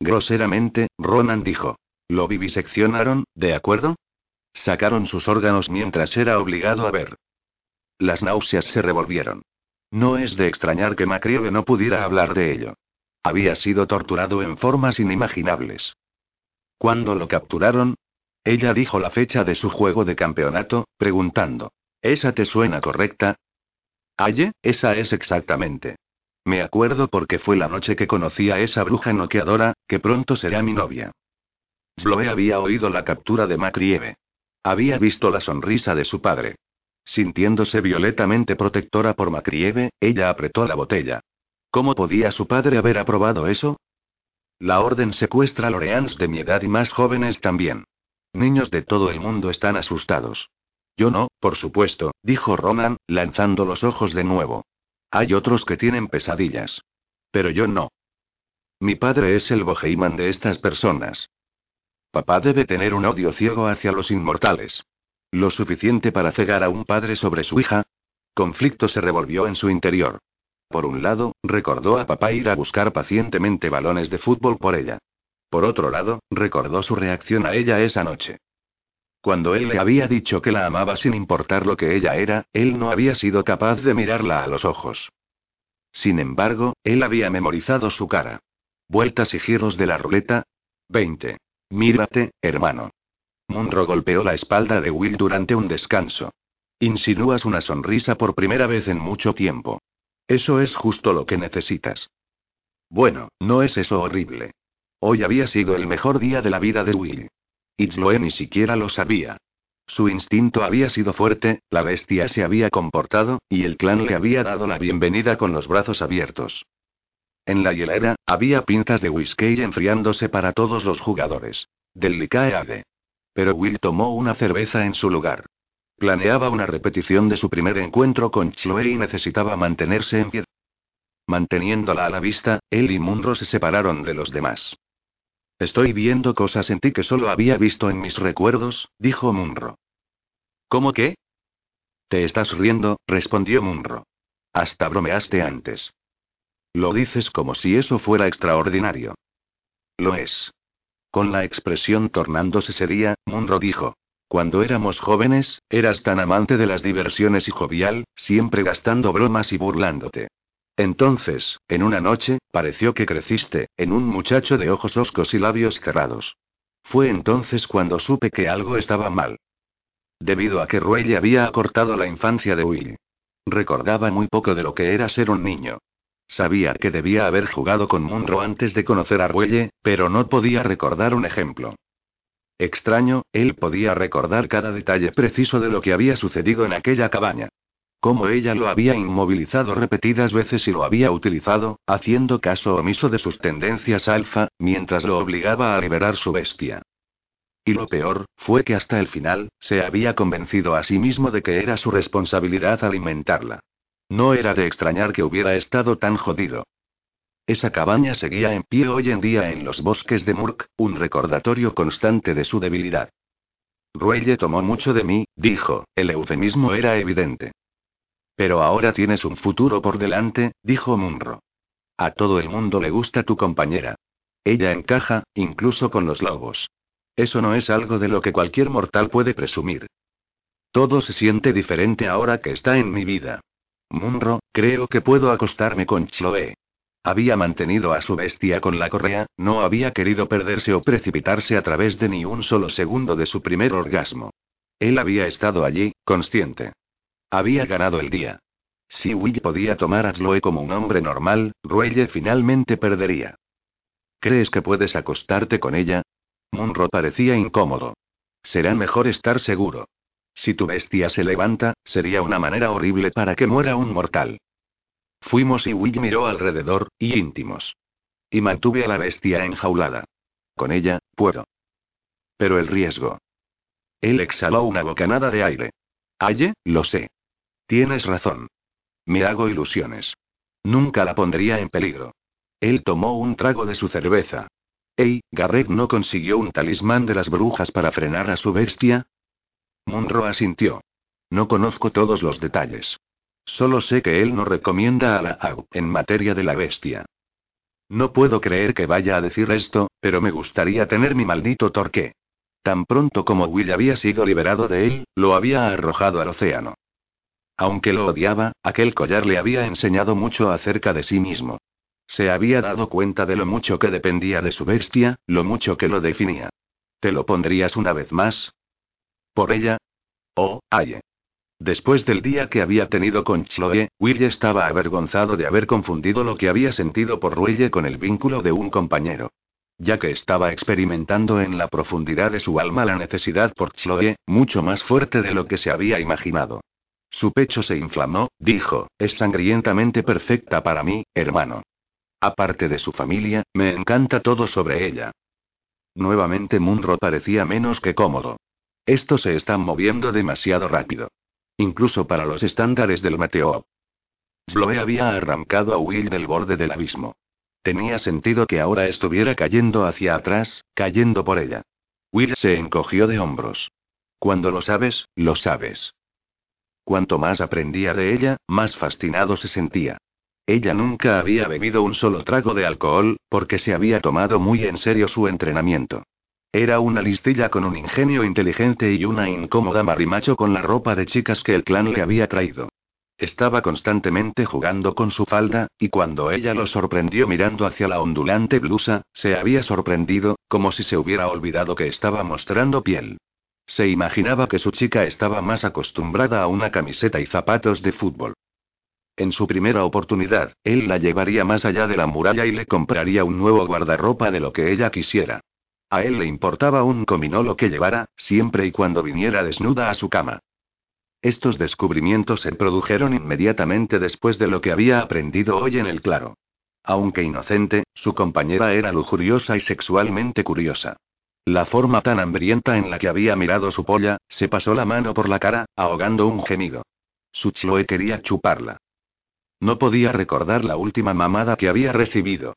Groseramente, Ronan dijo. Lo viviseccionaron, ¿de acuerdo? Sacaron sus órganos mientras era obligado a ver. Las náuseas se revolvieron. No es de extrañar que Macrieve no pudiera hablar de ello. Había sido torturado en formas inimaginables. ¿Cuándo lo capturaron? Ella dijo la fecha de su juego de campeonato, preguntando. ¿Esa te suena correcta? Aye, esa es exactamente. Me acuerdo porque fue la noche que conocí a esa bruja noqueadora, que pronto será mi novia. Bloe había oído la captura de Macrieve. Había visto la sonrisa de su padre. Sintiéndose violetamente protectora por Macrieve, ella apretó la botella. ¿Cómo podía su padre haber aprobado eso? La orden secuestra a Loreans de mi edad y más jóvenes también. Niños de todo el mundo están asustados. Yo no, por supuesto, dijo Ronan, lanzando los ojos de nuevo. Hay otros que tienen pesadillas. Pero yo no. Mi padre es el Boheiman de estas personas. Papá debe tener un odio ciego hacia los inmortales. Lo suficiente para cegar a un padre sobre su hija. Conflicto se revolvió en su interior. Por un lado, recordó a papá ir a buscar pacientemente balones de fútbol por ella. Por otro lado, recordó su reacción a ella esa noche. Cuando él le había dicho que la amaba sin importar lo que ella era, él no había sido capaz de mirarla a los ojos. Sin embargo, él había memorizado su cara. Vueltas y giros de la ruleta. 20. Mírate, hermano. Munro golpeó la espalda de Will durante un descanso. Insinúas una sonrisa por primera vez en mucho tiempo. Eso es justo lo que necesitas. Bueno, no es eso horrible. Hoy había sido el mejor día de la vida de Will. Itzloe ni siquiera lo sabía. Su instinto había sido fuerte, la bestia se había comportado, y el clan le había dado la bienvenida con los brazos abiertos. En la hielera, había pintas de whisky enfriándose para todos los jugadores. Del Likaeade. Pero Will tomó una cerveza en su lugar. Planeaba una repetición de su primer encuentro con Chloe y necesitaba mantenerse en pie. Manteniéndola a la vista, él y Munro se separaron de los demás. Estoy viendo cosas en ti que solo había visto en mis recuerdos, dijo Munro. ¿Cómo qué? Te estás riendo, respondió Munro. Hasta bromeaste antes. Lo dices como si eso fuera extraordinario. Lo es. Con la expresión tornándose seria, Munro dijo. Cuando éramos jóvenes, eras tan amante de las diversiones y jovial, siempre gastando bromas y burlándote. Entonces, en una noche, pareció que creciste, en un muchacho de ojos oscos y labios cerrados. Fue entonces cuando supe que algo estaba mal. Debido a que Ruelle había acortado la infancia de Willy. Recordaba muy poco de lo que era ser un niño. Sabía que debía haber jugado con Munro antes de conocer a Ruelle, pero no podía recordar un ejemplo. Extraño, él podía recordar cada detalle preciso de lo que había sucedido en aquella cabaña. Cómo ella lo había inmovilizado repetidas veces y lo había utilizado, haciendo caso omiso de sus tendencias alfa, mientras lo obligaba a liberar su bestia. Y lo peor, fue que hasta el final, se había convencido a sí mismo de que era su responsabilidad alimentarla. No era de extrañar que hubiera estado tan jodido. Esa cabaña seguía en pie hoy en día en los bosques de Murk, un recordatorio constante de su debilidad. Ruelle tomó mucho de mí, dijo, el eufemismo era evidente. Pero ahora tienes un futuro por delante, dijo Munro. A todo el mundo le gusta tu compañera. Ella encaja, incluso con los lobos. Eso no es algo de lo que cualquier mortal puede presumir. Todo se siente diferente ahora que está en mi vida. Munro, creo que puedo acostarme con Chloe. Había mantenido a su bestia con la correa, no había querido perderse o precipitarse a través de ni un solo segundo de su primer orgasmo. Él había estado allí, consciente. Había ganado el día. Si Will podía tomar a Chloe como un hombre normal, Ruelle finalmente perdería. ¿Crees que puedes acostarte con ella? Munro parecía incómodo. Será mejor estar seguro. Si tu bestia se levanta, sería una manera horrible para que muera un mortal. Fuimos y Will miró alrededor, y íntimos. Y mantuve a la bestia enjaulada. Con ella, puedo. Pero el riesgo. Él exhaló una bocanada de aire. Aye, lo sé. Tienes razón. Me hago ilusiones. Nunca la pondría en peligro. Él tomó un trago de su cerveza. Ey, Garrett no consiguió un talismán de las brujas para frenar a su bestia. Munro asintió. No conozco todos los detalles. Solo sé que él no recomienda a la AU en materia de la bestia. No puedo creer que vaya a decir esto, pero me gustaría tener mi maldito torque. Tan pronto como Will había sido liberado de él, lo había arrojado al océano. Aunque lo odiaba, aquel collar le había enseñado mucho acerca de sí mismo. Se había dado cuenta de lo mucho que dependía de su bestia, lo mucho que lo definía. ¿Te lo pondrías una vez más? ¿Por ella? Oh, aye. Después del día que había tenido con Chloe, Will estaba avergonzado de haber confundido lo que había sentido por Ruelle con el vínculo de un compañero. Ya que estaba experimentando en la profundidad de su alma la necesidad por Chloe, mucho más fuerte de lo que se había imaginado. Su pecho se inflamó, dijo, es sangrientamente perfecta para mí, hermano. Aparte de su familia, me encanta todo sobre ella. Nuevamente Munro parecía menos que cómodo. Esto se está moviendo demasiado rápido. Incluso para los estándares del Mateo. Chloe había arrancado a Will del borde del abismo. Tenía sentido que ahora estuviera cayendo hacia atrás, cayendo por ella. Will se encogió de hombros. Cuando lo sabes, lo sabes. Cuanto más aprendía de ella, más fascinado se sentía. Ella nunca había bebido un solo trago de alcohol, porque se había tomado muy en serio su entrenamiento. Era una listilla con un ingenio inteligente y una incómoda marimacho con la ropa de chicas que el clan le había traído. Estaba constantemente jugando con su falda, y cuando ella lo sorprendió mirando hacia la ondulante blusa, se había sorprendido, como si se hubiera olvidado que estaba mostrando piel. Se imaginaba que su chica estaba más acostumbrada a una camiseta y zapatos de fútbol. En su primera oportunidad, él la llevaría más allá de la muralla y le compraría un nuevo guardarropa de lo que ella quisiera. A él le importaba un comino lo que llevara, siempre y cuando viniera desnuda a su cama. Estos descubrimientos se produjeron inmediatamente después de lo que había aprendido hoy en el claro. Aunque inocente, su compañera era lujuriosa y sexualmente curiosa. La forma tan hambrienta en la que había mirado su polla, se pasó la mano por la cara, ahogando un gemido. Su Chloe quería chuparla. No podía recordar la última mamada que había recibido.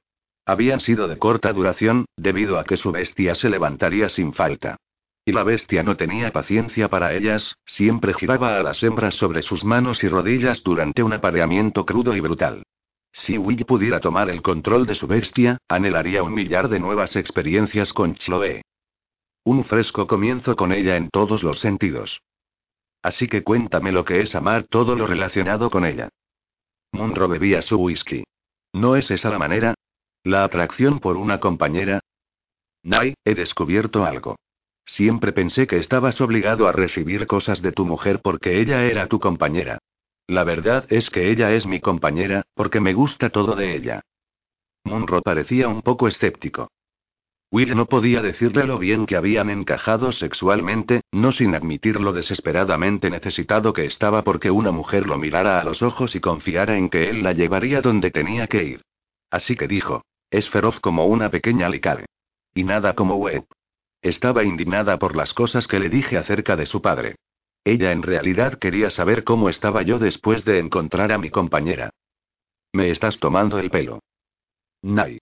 Habían sido de corta duración, debido a que su bestia se levantaría sin falta. Y la bestia no tenía paciencia para ellas, siempre giraba a las hembras sobre sus manos y rodillas durante un apareamiento crudo y brutal. Si Will pudiera tomar el control de su bestia, anhelaría un millar de nuevas experiencias con Chloe. Un fresco comienzo con ella en todos los sentidos. Así que cuéntame lo que es amar todo lo relacionado con ella. Munro bebía su whisky. ¿No es esa la manera? ¿La atracción por una compañera? Nay, he descubierto algo. Siempre pensé que estabas obligado a recibir cosas de tu mujer porque ella era tu compañera. La verdad es que ella es mi compañera, porque me gusta todo de ella. Munro parecía un poco escéptico. Will no podía decirle lo bien que habían encajado sexualmente, no sin admitir lo desesperadamente necesitado que estaba porque una mujer lo mirara a los ojos y confiara en que él la llevaría donde tenía que ir. Así que dijo, es feroz como una pequeña licare. Y nada como Webb. Estaba indignada por las cosas que le dije acerca de su padre. Ella en realidad quería saber cómo estaba yo después de encontrar a mi compañera. Me estás tomando el pelo. Nay.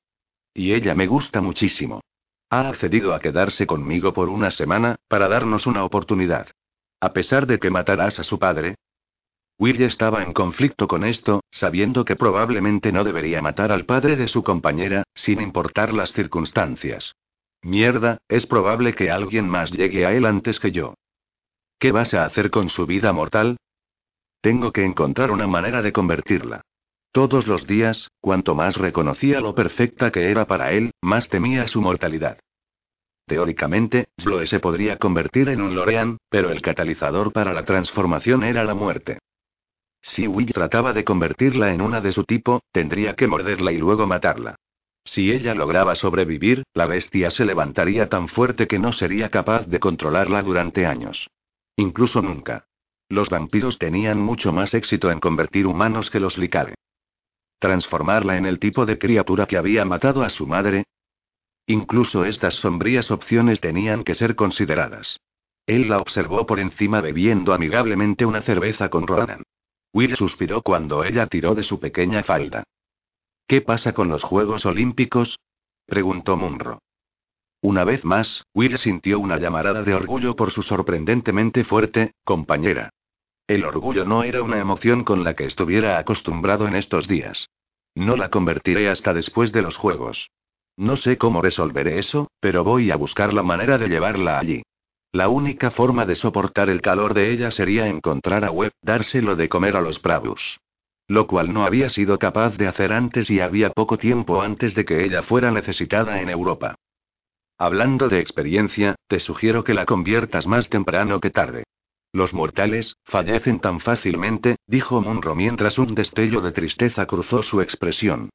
Y ella me gusta muchísimo. Ha accedido a quedarse conmigo por una semana, para darnos una oportunidad. A pesar de que matarás a su padre. Will estaba en conflicto con esto, sabiendo que probablemente no debería matar al padre de su compañera, sin importar las circunstancias. Mierda, es probable que alguien más llegue a él antes que yo. ¿Qué vas a hacer con su vida mortal? Tengo que encontrar una manera de convertirla. Todos los días, cuanto más reconocía lo perfecta que era para él, más temía su mortalidad. Teóricamente, Sloe se podría convertir en un Lorean, pero el catalizador para la transformación era la muerte. Si Will trataba de convertirla en una de su tipo, tendría que morderla y luego matarla. Si ella lograba sobrevivir, la bestia se levantaría tan fuerte que no sería capaz de controlarla durante años. Incluso nunca. Los vampiros tenían mucho más éxito en convertir humanos que los licare. ¿Transformarla en el tipo de criatura que había matado a su madre? Incluso estas sombrías opciones tenían que ser consideradas. Él la observó por encima bebiendo amigablemente una cerveza con Ronan. Will suspiró cuando ella tiró de su pequeña falda. ¿Qué pasa con los Juegos Olímpicos? preguntó Munro. Una vez más, Will sintió una llamarada de orgullo por su sorprendentemente fuerte compañera. El orgullo no era una emoción con la que estuviera acostumbrado en estos días. No la convertiré hasta después de los juegos. No sé cómo resolveré eso, pero voy a buscar la manera de llevarla allí. La única forma de soportar el calor de ella sería encontrar a Webb, dárselo de comer a los Bravos. Lo cual no había sido capaz de hacer antes y había poco tiempo antes de que ella fuera necesitada en Europa. Hablando de experiencia, te sugiero que la conviertas más temprano que tarde. Los mortales, fallecen tan fácilmente, dijo Munro mientras un destello de tristeza cruzó su expresión.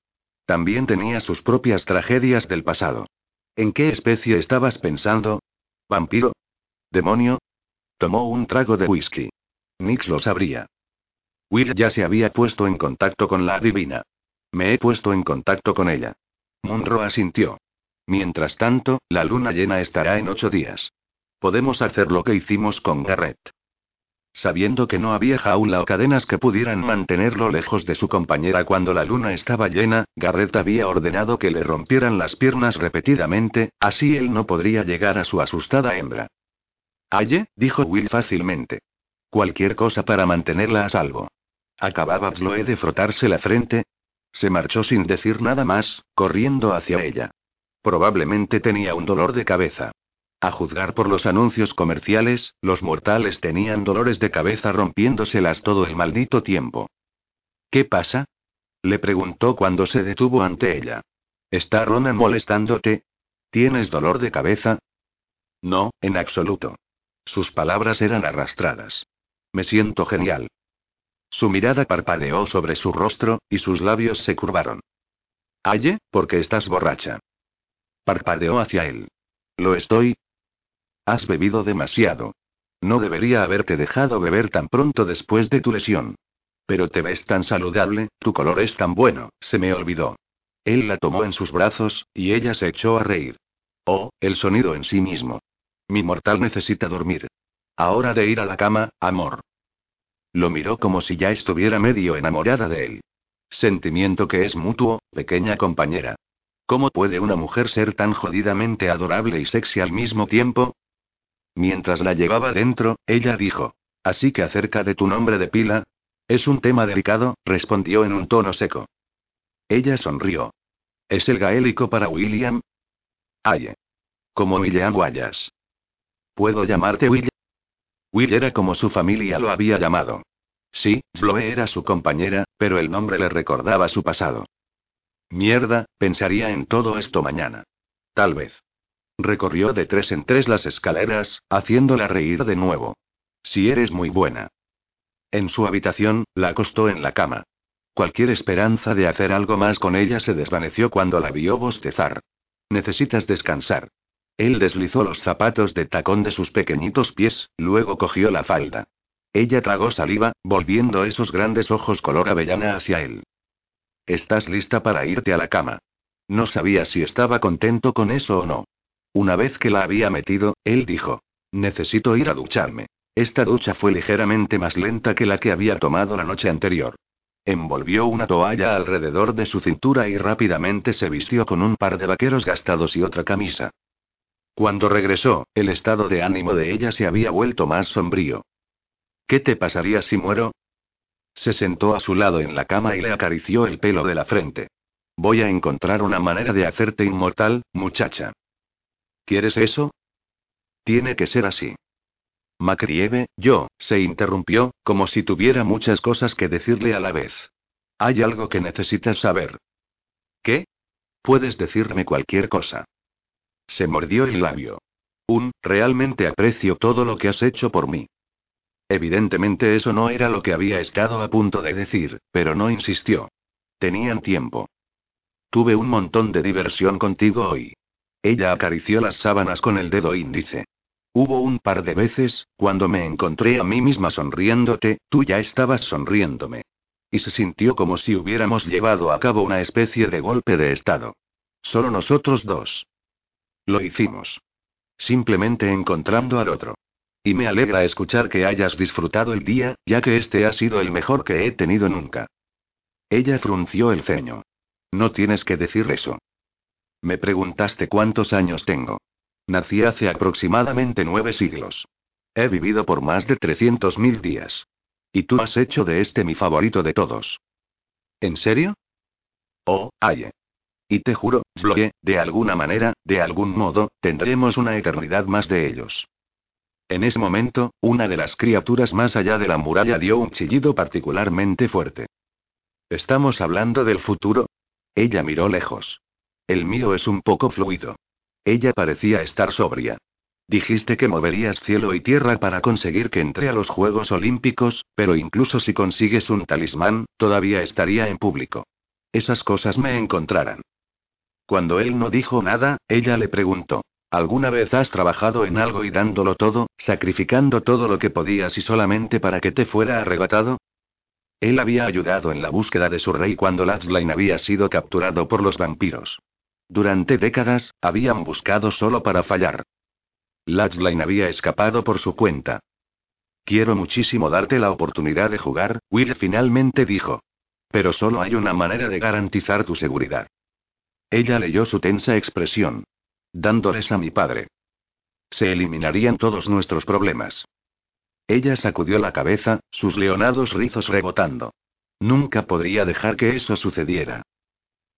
También tenía sus propias tragedias del pasado. ¿En qué especie estabas pensando? ¿Vampiro? ¿Demonio? Tomó un trago de whisky. Nix lo sabría. Will ya se había puesto en contacto con la adivina. Me he puesto en contacto con ella. Munro asintió. Mientras tanto, la luna llena estará en ocho días. Podemos hacer lo que hicimos con Garrett. Sabiendo que no había jaula o cadenas que pudieran mantenerlo lejos de su compañera cuando la luna estaba llena, Garrett había ordenado que le rompieran las piernas repetidamente, así él no podría llegar a su asustada hembra. Dijo Will fácilmente. Cualquier cosa para mantenerla a salvo. Acababa de frotarse la frente. Se marchó sin decir nada más, corriendo hacia ella. Probablemente tenía un dolor de cabeza. A juzgar por los anuncios comerciales, los mortales tenían dolores de cabeza rompiéndoselas todo el maldito tiempo. ¿Qué pasa? Le preguntó cuando se detuvo ante ella. ¿Está Ronan molestándote? ¿Tienes dolor de cabeza? No, en absoluto. Sus palabras eran arrastradas. Me siento genial. Su mirada parpadeó sobre su rostro, y sus labios se curvaron. Aye, porque estás borracha. Parpadeó hacia él. Lo estoy, Has bebido demasiado. No debería haberte dejado beber tan pronto después de tu lesión. Pero te ves tan saludable, tu color es tan bueno, se me olvidó. Él la tomó en sus brazos, y ella se echó a reír. Oh, el sonido en sí mismo. Mi mortal necesita dormir. Ahora de ir a la cama, amor. Lo miró como si ya estuviera medio enamorada de él. Sentimiento que es mutuo, pequeña compañera. ¿Cómo puede una mujer ser tan jodidamente adorable y sexy al mismo tiempo? Mientras la llevaba dentro, ella dijo. Así que acerca de tu nombre de pila. Es un tema delicado, respondió en un tono seco. Ella sonrió. ¿Es el gaélico para William? Aye. Como William Guayas. ¿Puedo llamarte Will? Will era como su familia lo había llamado. Sí, Chloe era su compañera, pero el nombre le recordaba su pasado. Mierda, pensaría en todo esto mañana. Tal vez. Recorrió de tres en tres las escaleras, haciéndola reír de nuevo. Si eres muy buena. En su habitación, la acostó en la cama. Cualquier esperanza de hacer algo más con ella se desvaneció cuando la vio bostezar. Necesitas descansar. Él deslizó los zapatos de tacón de sus pequeñitos pies, luego cogió la falda. Ella tragó saliva, volviendo esos grandes ojos color avellana hacia él. ¿Estás lista para irte a la cama? No sabía si estaba contento con eso o no. Una vez que la había metido, él dijo. Necesito ir a ducharme. Esta ducha fue ligeramente más lenta que la que había tomado la noche anterior. Envolvió una toalla alrededor de su cintura y rápidamente se vistió con un par de vaqueros gastados y otra camisa. Cuando regresó, el estado de ánimo de ella se había vuelto más sombrío. ¿Qué te pasaría si muero? Se sentó a su lado en la cama y le acarició el pelo de la frente. Voy a encontrar una manera de hacerte inmortal, muchacha. ¿Quieres eso? Tiene que ser así. Macrieve, yo, se interrumpió, como si tuviera muchas cosas que decirle a la vez. Hay algo que necesitas saber. ¿Qué? Puedes decirme cualquier cosa. Se mordió el labio. Un, realmente aprecio todo lo que has hecho por mí. Evidentemente eso no era lo que había estado a punto de decir, pero no insistió. Tenían tiempo. Tuve un montón de diversión contigo hoy. Ella acarició las sábanas con el dedo índice. Hubo un par de veces, cuando me encontré a mí misma sonriéndote, tú ya estabas sonriéndome. Y se sintió como si hubiéramos llevado a cabo una especie de golpe de estado. Solo nosotros dos. Lo hicimos. Simplemente encontrando al otro. Y me alegra escuchar que hayas disfrutado el día, ya que este ha sido el mejor que he tenido nunca. Ella frunció el ceño. No tienes que decir eso. Me preguntaste cuántos años tengo. Nací hace aproximadamente nueve siglos. He vivido por más de 300.000 días. Y tú has hecho de este mi favorito de todos. ¿En serio? Oh, Aye. Y te juro, Chloe, de alguna manera, de algún modo, tendremos una eternidad más de ellos. En ese momento, una de las criaturas más allá de la muralla dio un chillido particularmente fuerte. ¿Estamos hablando del futuro? Ella miró lejos. El mío es un poco fluido. Ella parecía estar sobria. Dijiste que moverías cielo y tierra para conseguir que entre a los Juegos Olímpicos, pero incluso si consigues un talismán, todavía estaría en público. Esas cosas me encontrarán. Cuando él no dijo nada, ella le preguntó, ¿alguna vez has trabajado en algo y dándolo todo, sacrificando todo lo que podías y solamente para que te fuera arrebatado? Él había ayudado en la búsqueda de su rey cuando Latchline había sido capturado por los vampiros. Durante décadas, habían buscado solo para fallar. Latchline había escapado por su cuenta. Quiero muchísimo darte la oportunidad de jugar, Will finalmente dijo. Pero solo hay una manera de garantizar tu seguridad. Ella leyó su tensa expresión. Dándoles a mi padre. Se eliminarían todos nuestros problemas. Ella sacudió la cabeza, sus leonados rizos rebotando. Nunca podría dejar que eso sucediera.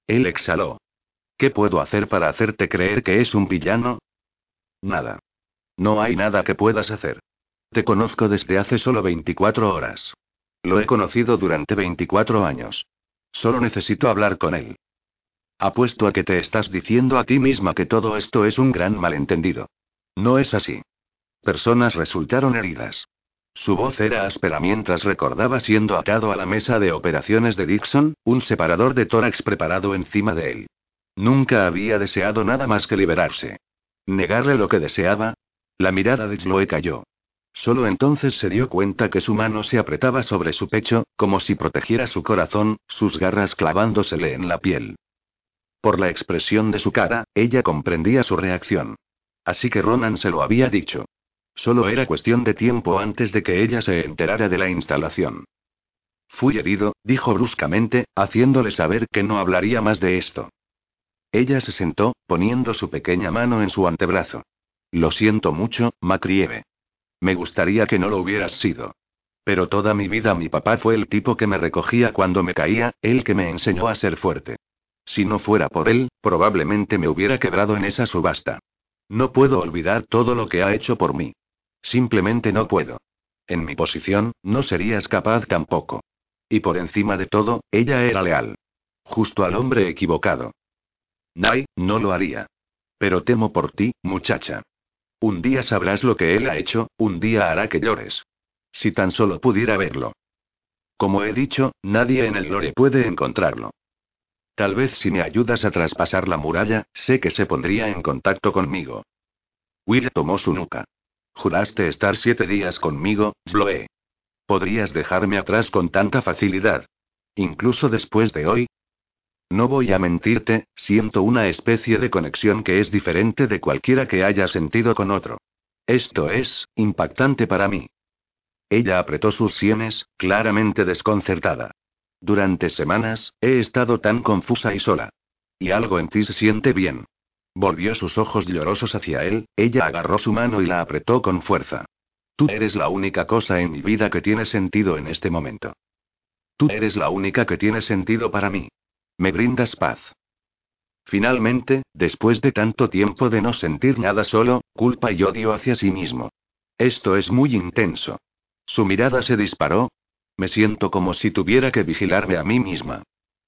Él exhaló. ¿Qué puedo hacer para hacerte creer que es un villano? Nada. No hay nada que puedas hacer. Te conozco desde hace solo 24 horas. Lo he conocido durante 24 años. Solo necesito hablar con él. Apuesto a que te estás diciendo a ti misma que todo esto es un gran malentendido. No es así. Personas resultaron heridas. Su voz era áspera mientras recordaba siendo atado a la mesa de operaciones de Dixon, un separador de tórax preparado encima de él. Nunca había deseado nada más que liberarse. ¿Negarle lo que deseaba? La mirada de Chloe cayó. Solo entonces se dio cuenta que su mano se apretaba sobre su pecho, como si protegiera su corazón, sus garras clavándosele en la piel. Por la expresión de su cara, ella comprendía su reacción. Así que Ronan se lo había dicho. Solo era cuestión de tiempo antes de que ella se enterara de la instalación. Fui herido, dijo bruscamente, haciéndole saber que no hablaría más de esto. Ella se sentó, poniendo su pequeña mano en su antebrazo. Lo siento mucho, Macrieve. Me gustaría que no lo hubieras sido. Pero toda mi vida mi papá fue el tipo que me recogía cuando me caía, el que me enseñó a ser fuerte. Si no fuera por él, probablemente me hubiera quebrado en esa subasta. No puedo olvidar todo lo que ha hecho por mí. Simplemente no puedo. En mi posición, no serías capaz tampoco. Y por encima de todo, ella era leal. Justo al hombre equivocado. Nay, no lo haría. Pero temo por ti, muchacha. Un día sabrás lo que él ha hecho, un día hará que llores. Si tan solo pudiera verlo. Como he dicho, nadie en el lore puede encontrarlo. Tal vez si me ayudas a traspasar la muralla, sé que se pondría en contacto conmigo. Will tomó su nuca. Juraste estar siete días conmigo, Sloe. ¿Podrías dejarme atrás con tanta facilidad? Incluso después de hoy. No voy a mentirte, siento una especie de conexión que es diferente de cualquiera que haya sentido con otro. Esto es, impactante para mí. Ella apretó sus sienes, claramente desconcertada. Durante semanas, he estado tan confusa y sola. Y algo en ti se siente bien. Volvió sus ojos llorosos hacia él, ella agarró su mano y la apretó con fuerza. Tú eres la única cosa en mi vida que tiene sentido en este momento. Tú eres la única que tiene sentido para mí. Me brindas paz. Finalmente, después de tanto tiempo de no sentir nada solo, culpa y odio hacia sí mismo. Esto es muy intenso. Su mirada se disparó. Me siento como si tuviera que vigilarme a mí misma.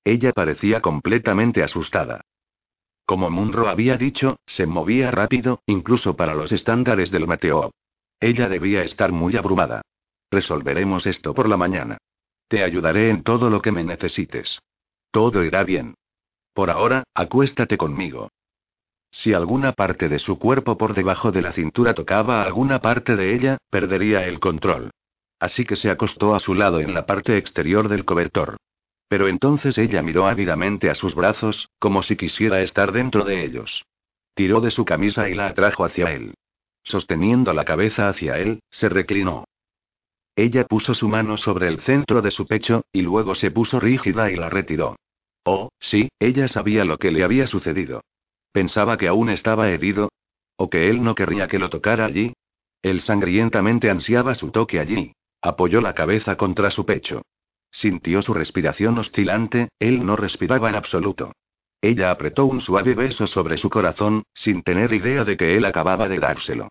Ella parecía completamente asustada. Como Munro había dicho, se movía rápido, incluso para los estándares del Mateo. Ella debía estar muy abrumada. Resolveremos esto por la mañana. Te ayudaré en todo lo que me necesites. Todo irá bien. Por ahora, acuéstate conmigo. Si alguna parte de su cuerpo por debajo de la cintura tocaba alguna parte de ella, perdería el control. Así que se acostó a su lado en la parte exterior del cobertor. Pero entonces ella miró ávidamente a sus brazos, como si quisiera estar dentro de ellos. Tiró de su camisa y la atrajo hacia él. Sosteniendo la cabeza hacia él, se reclinó. Ella puso su mano sobre el centro de su pecho, y luego se puso rígida y la retiró. Oh, sí, ella sabía lo que le había sucedido. Pensaba que aún estaba herido. ¿O que él no querría que lo tocara allí? Él sangrientamente ansiaba su toque allí. Apoyó la cabeza contra su pecho. Sintió su respiración oscilante, él no respiraba en absoluto. Ella apretó un suave beso sobre su corazón, sin tener idea de que él acababa de dárselo.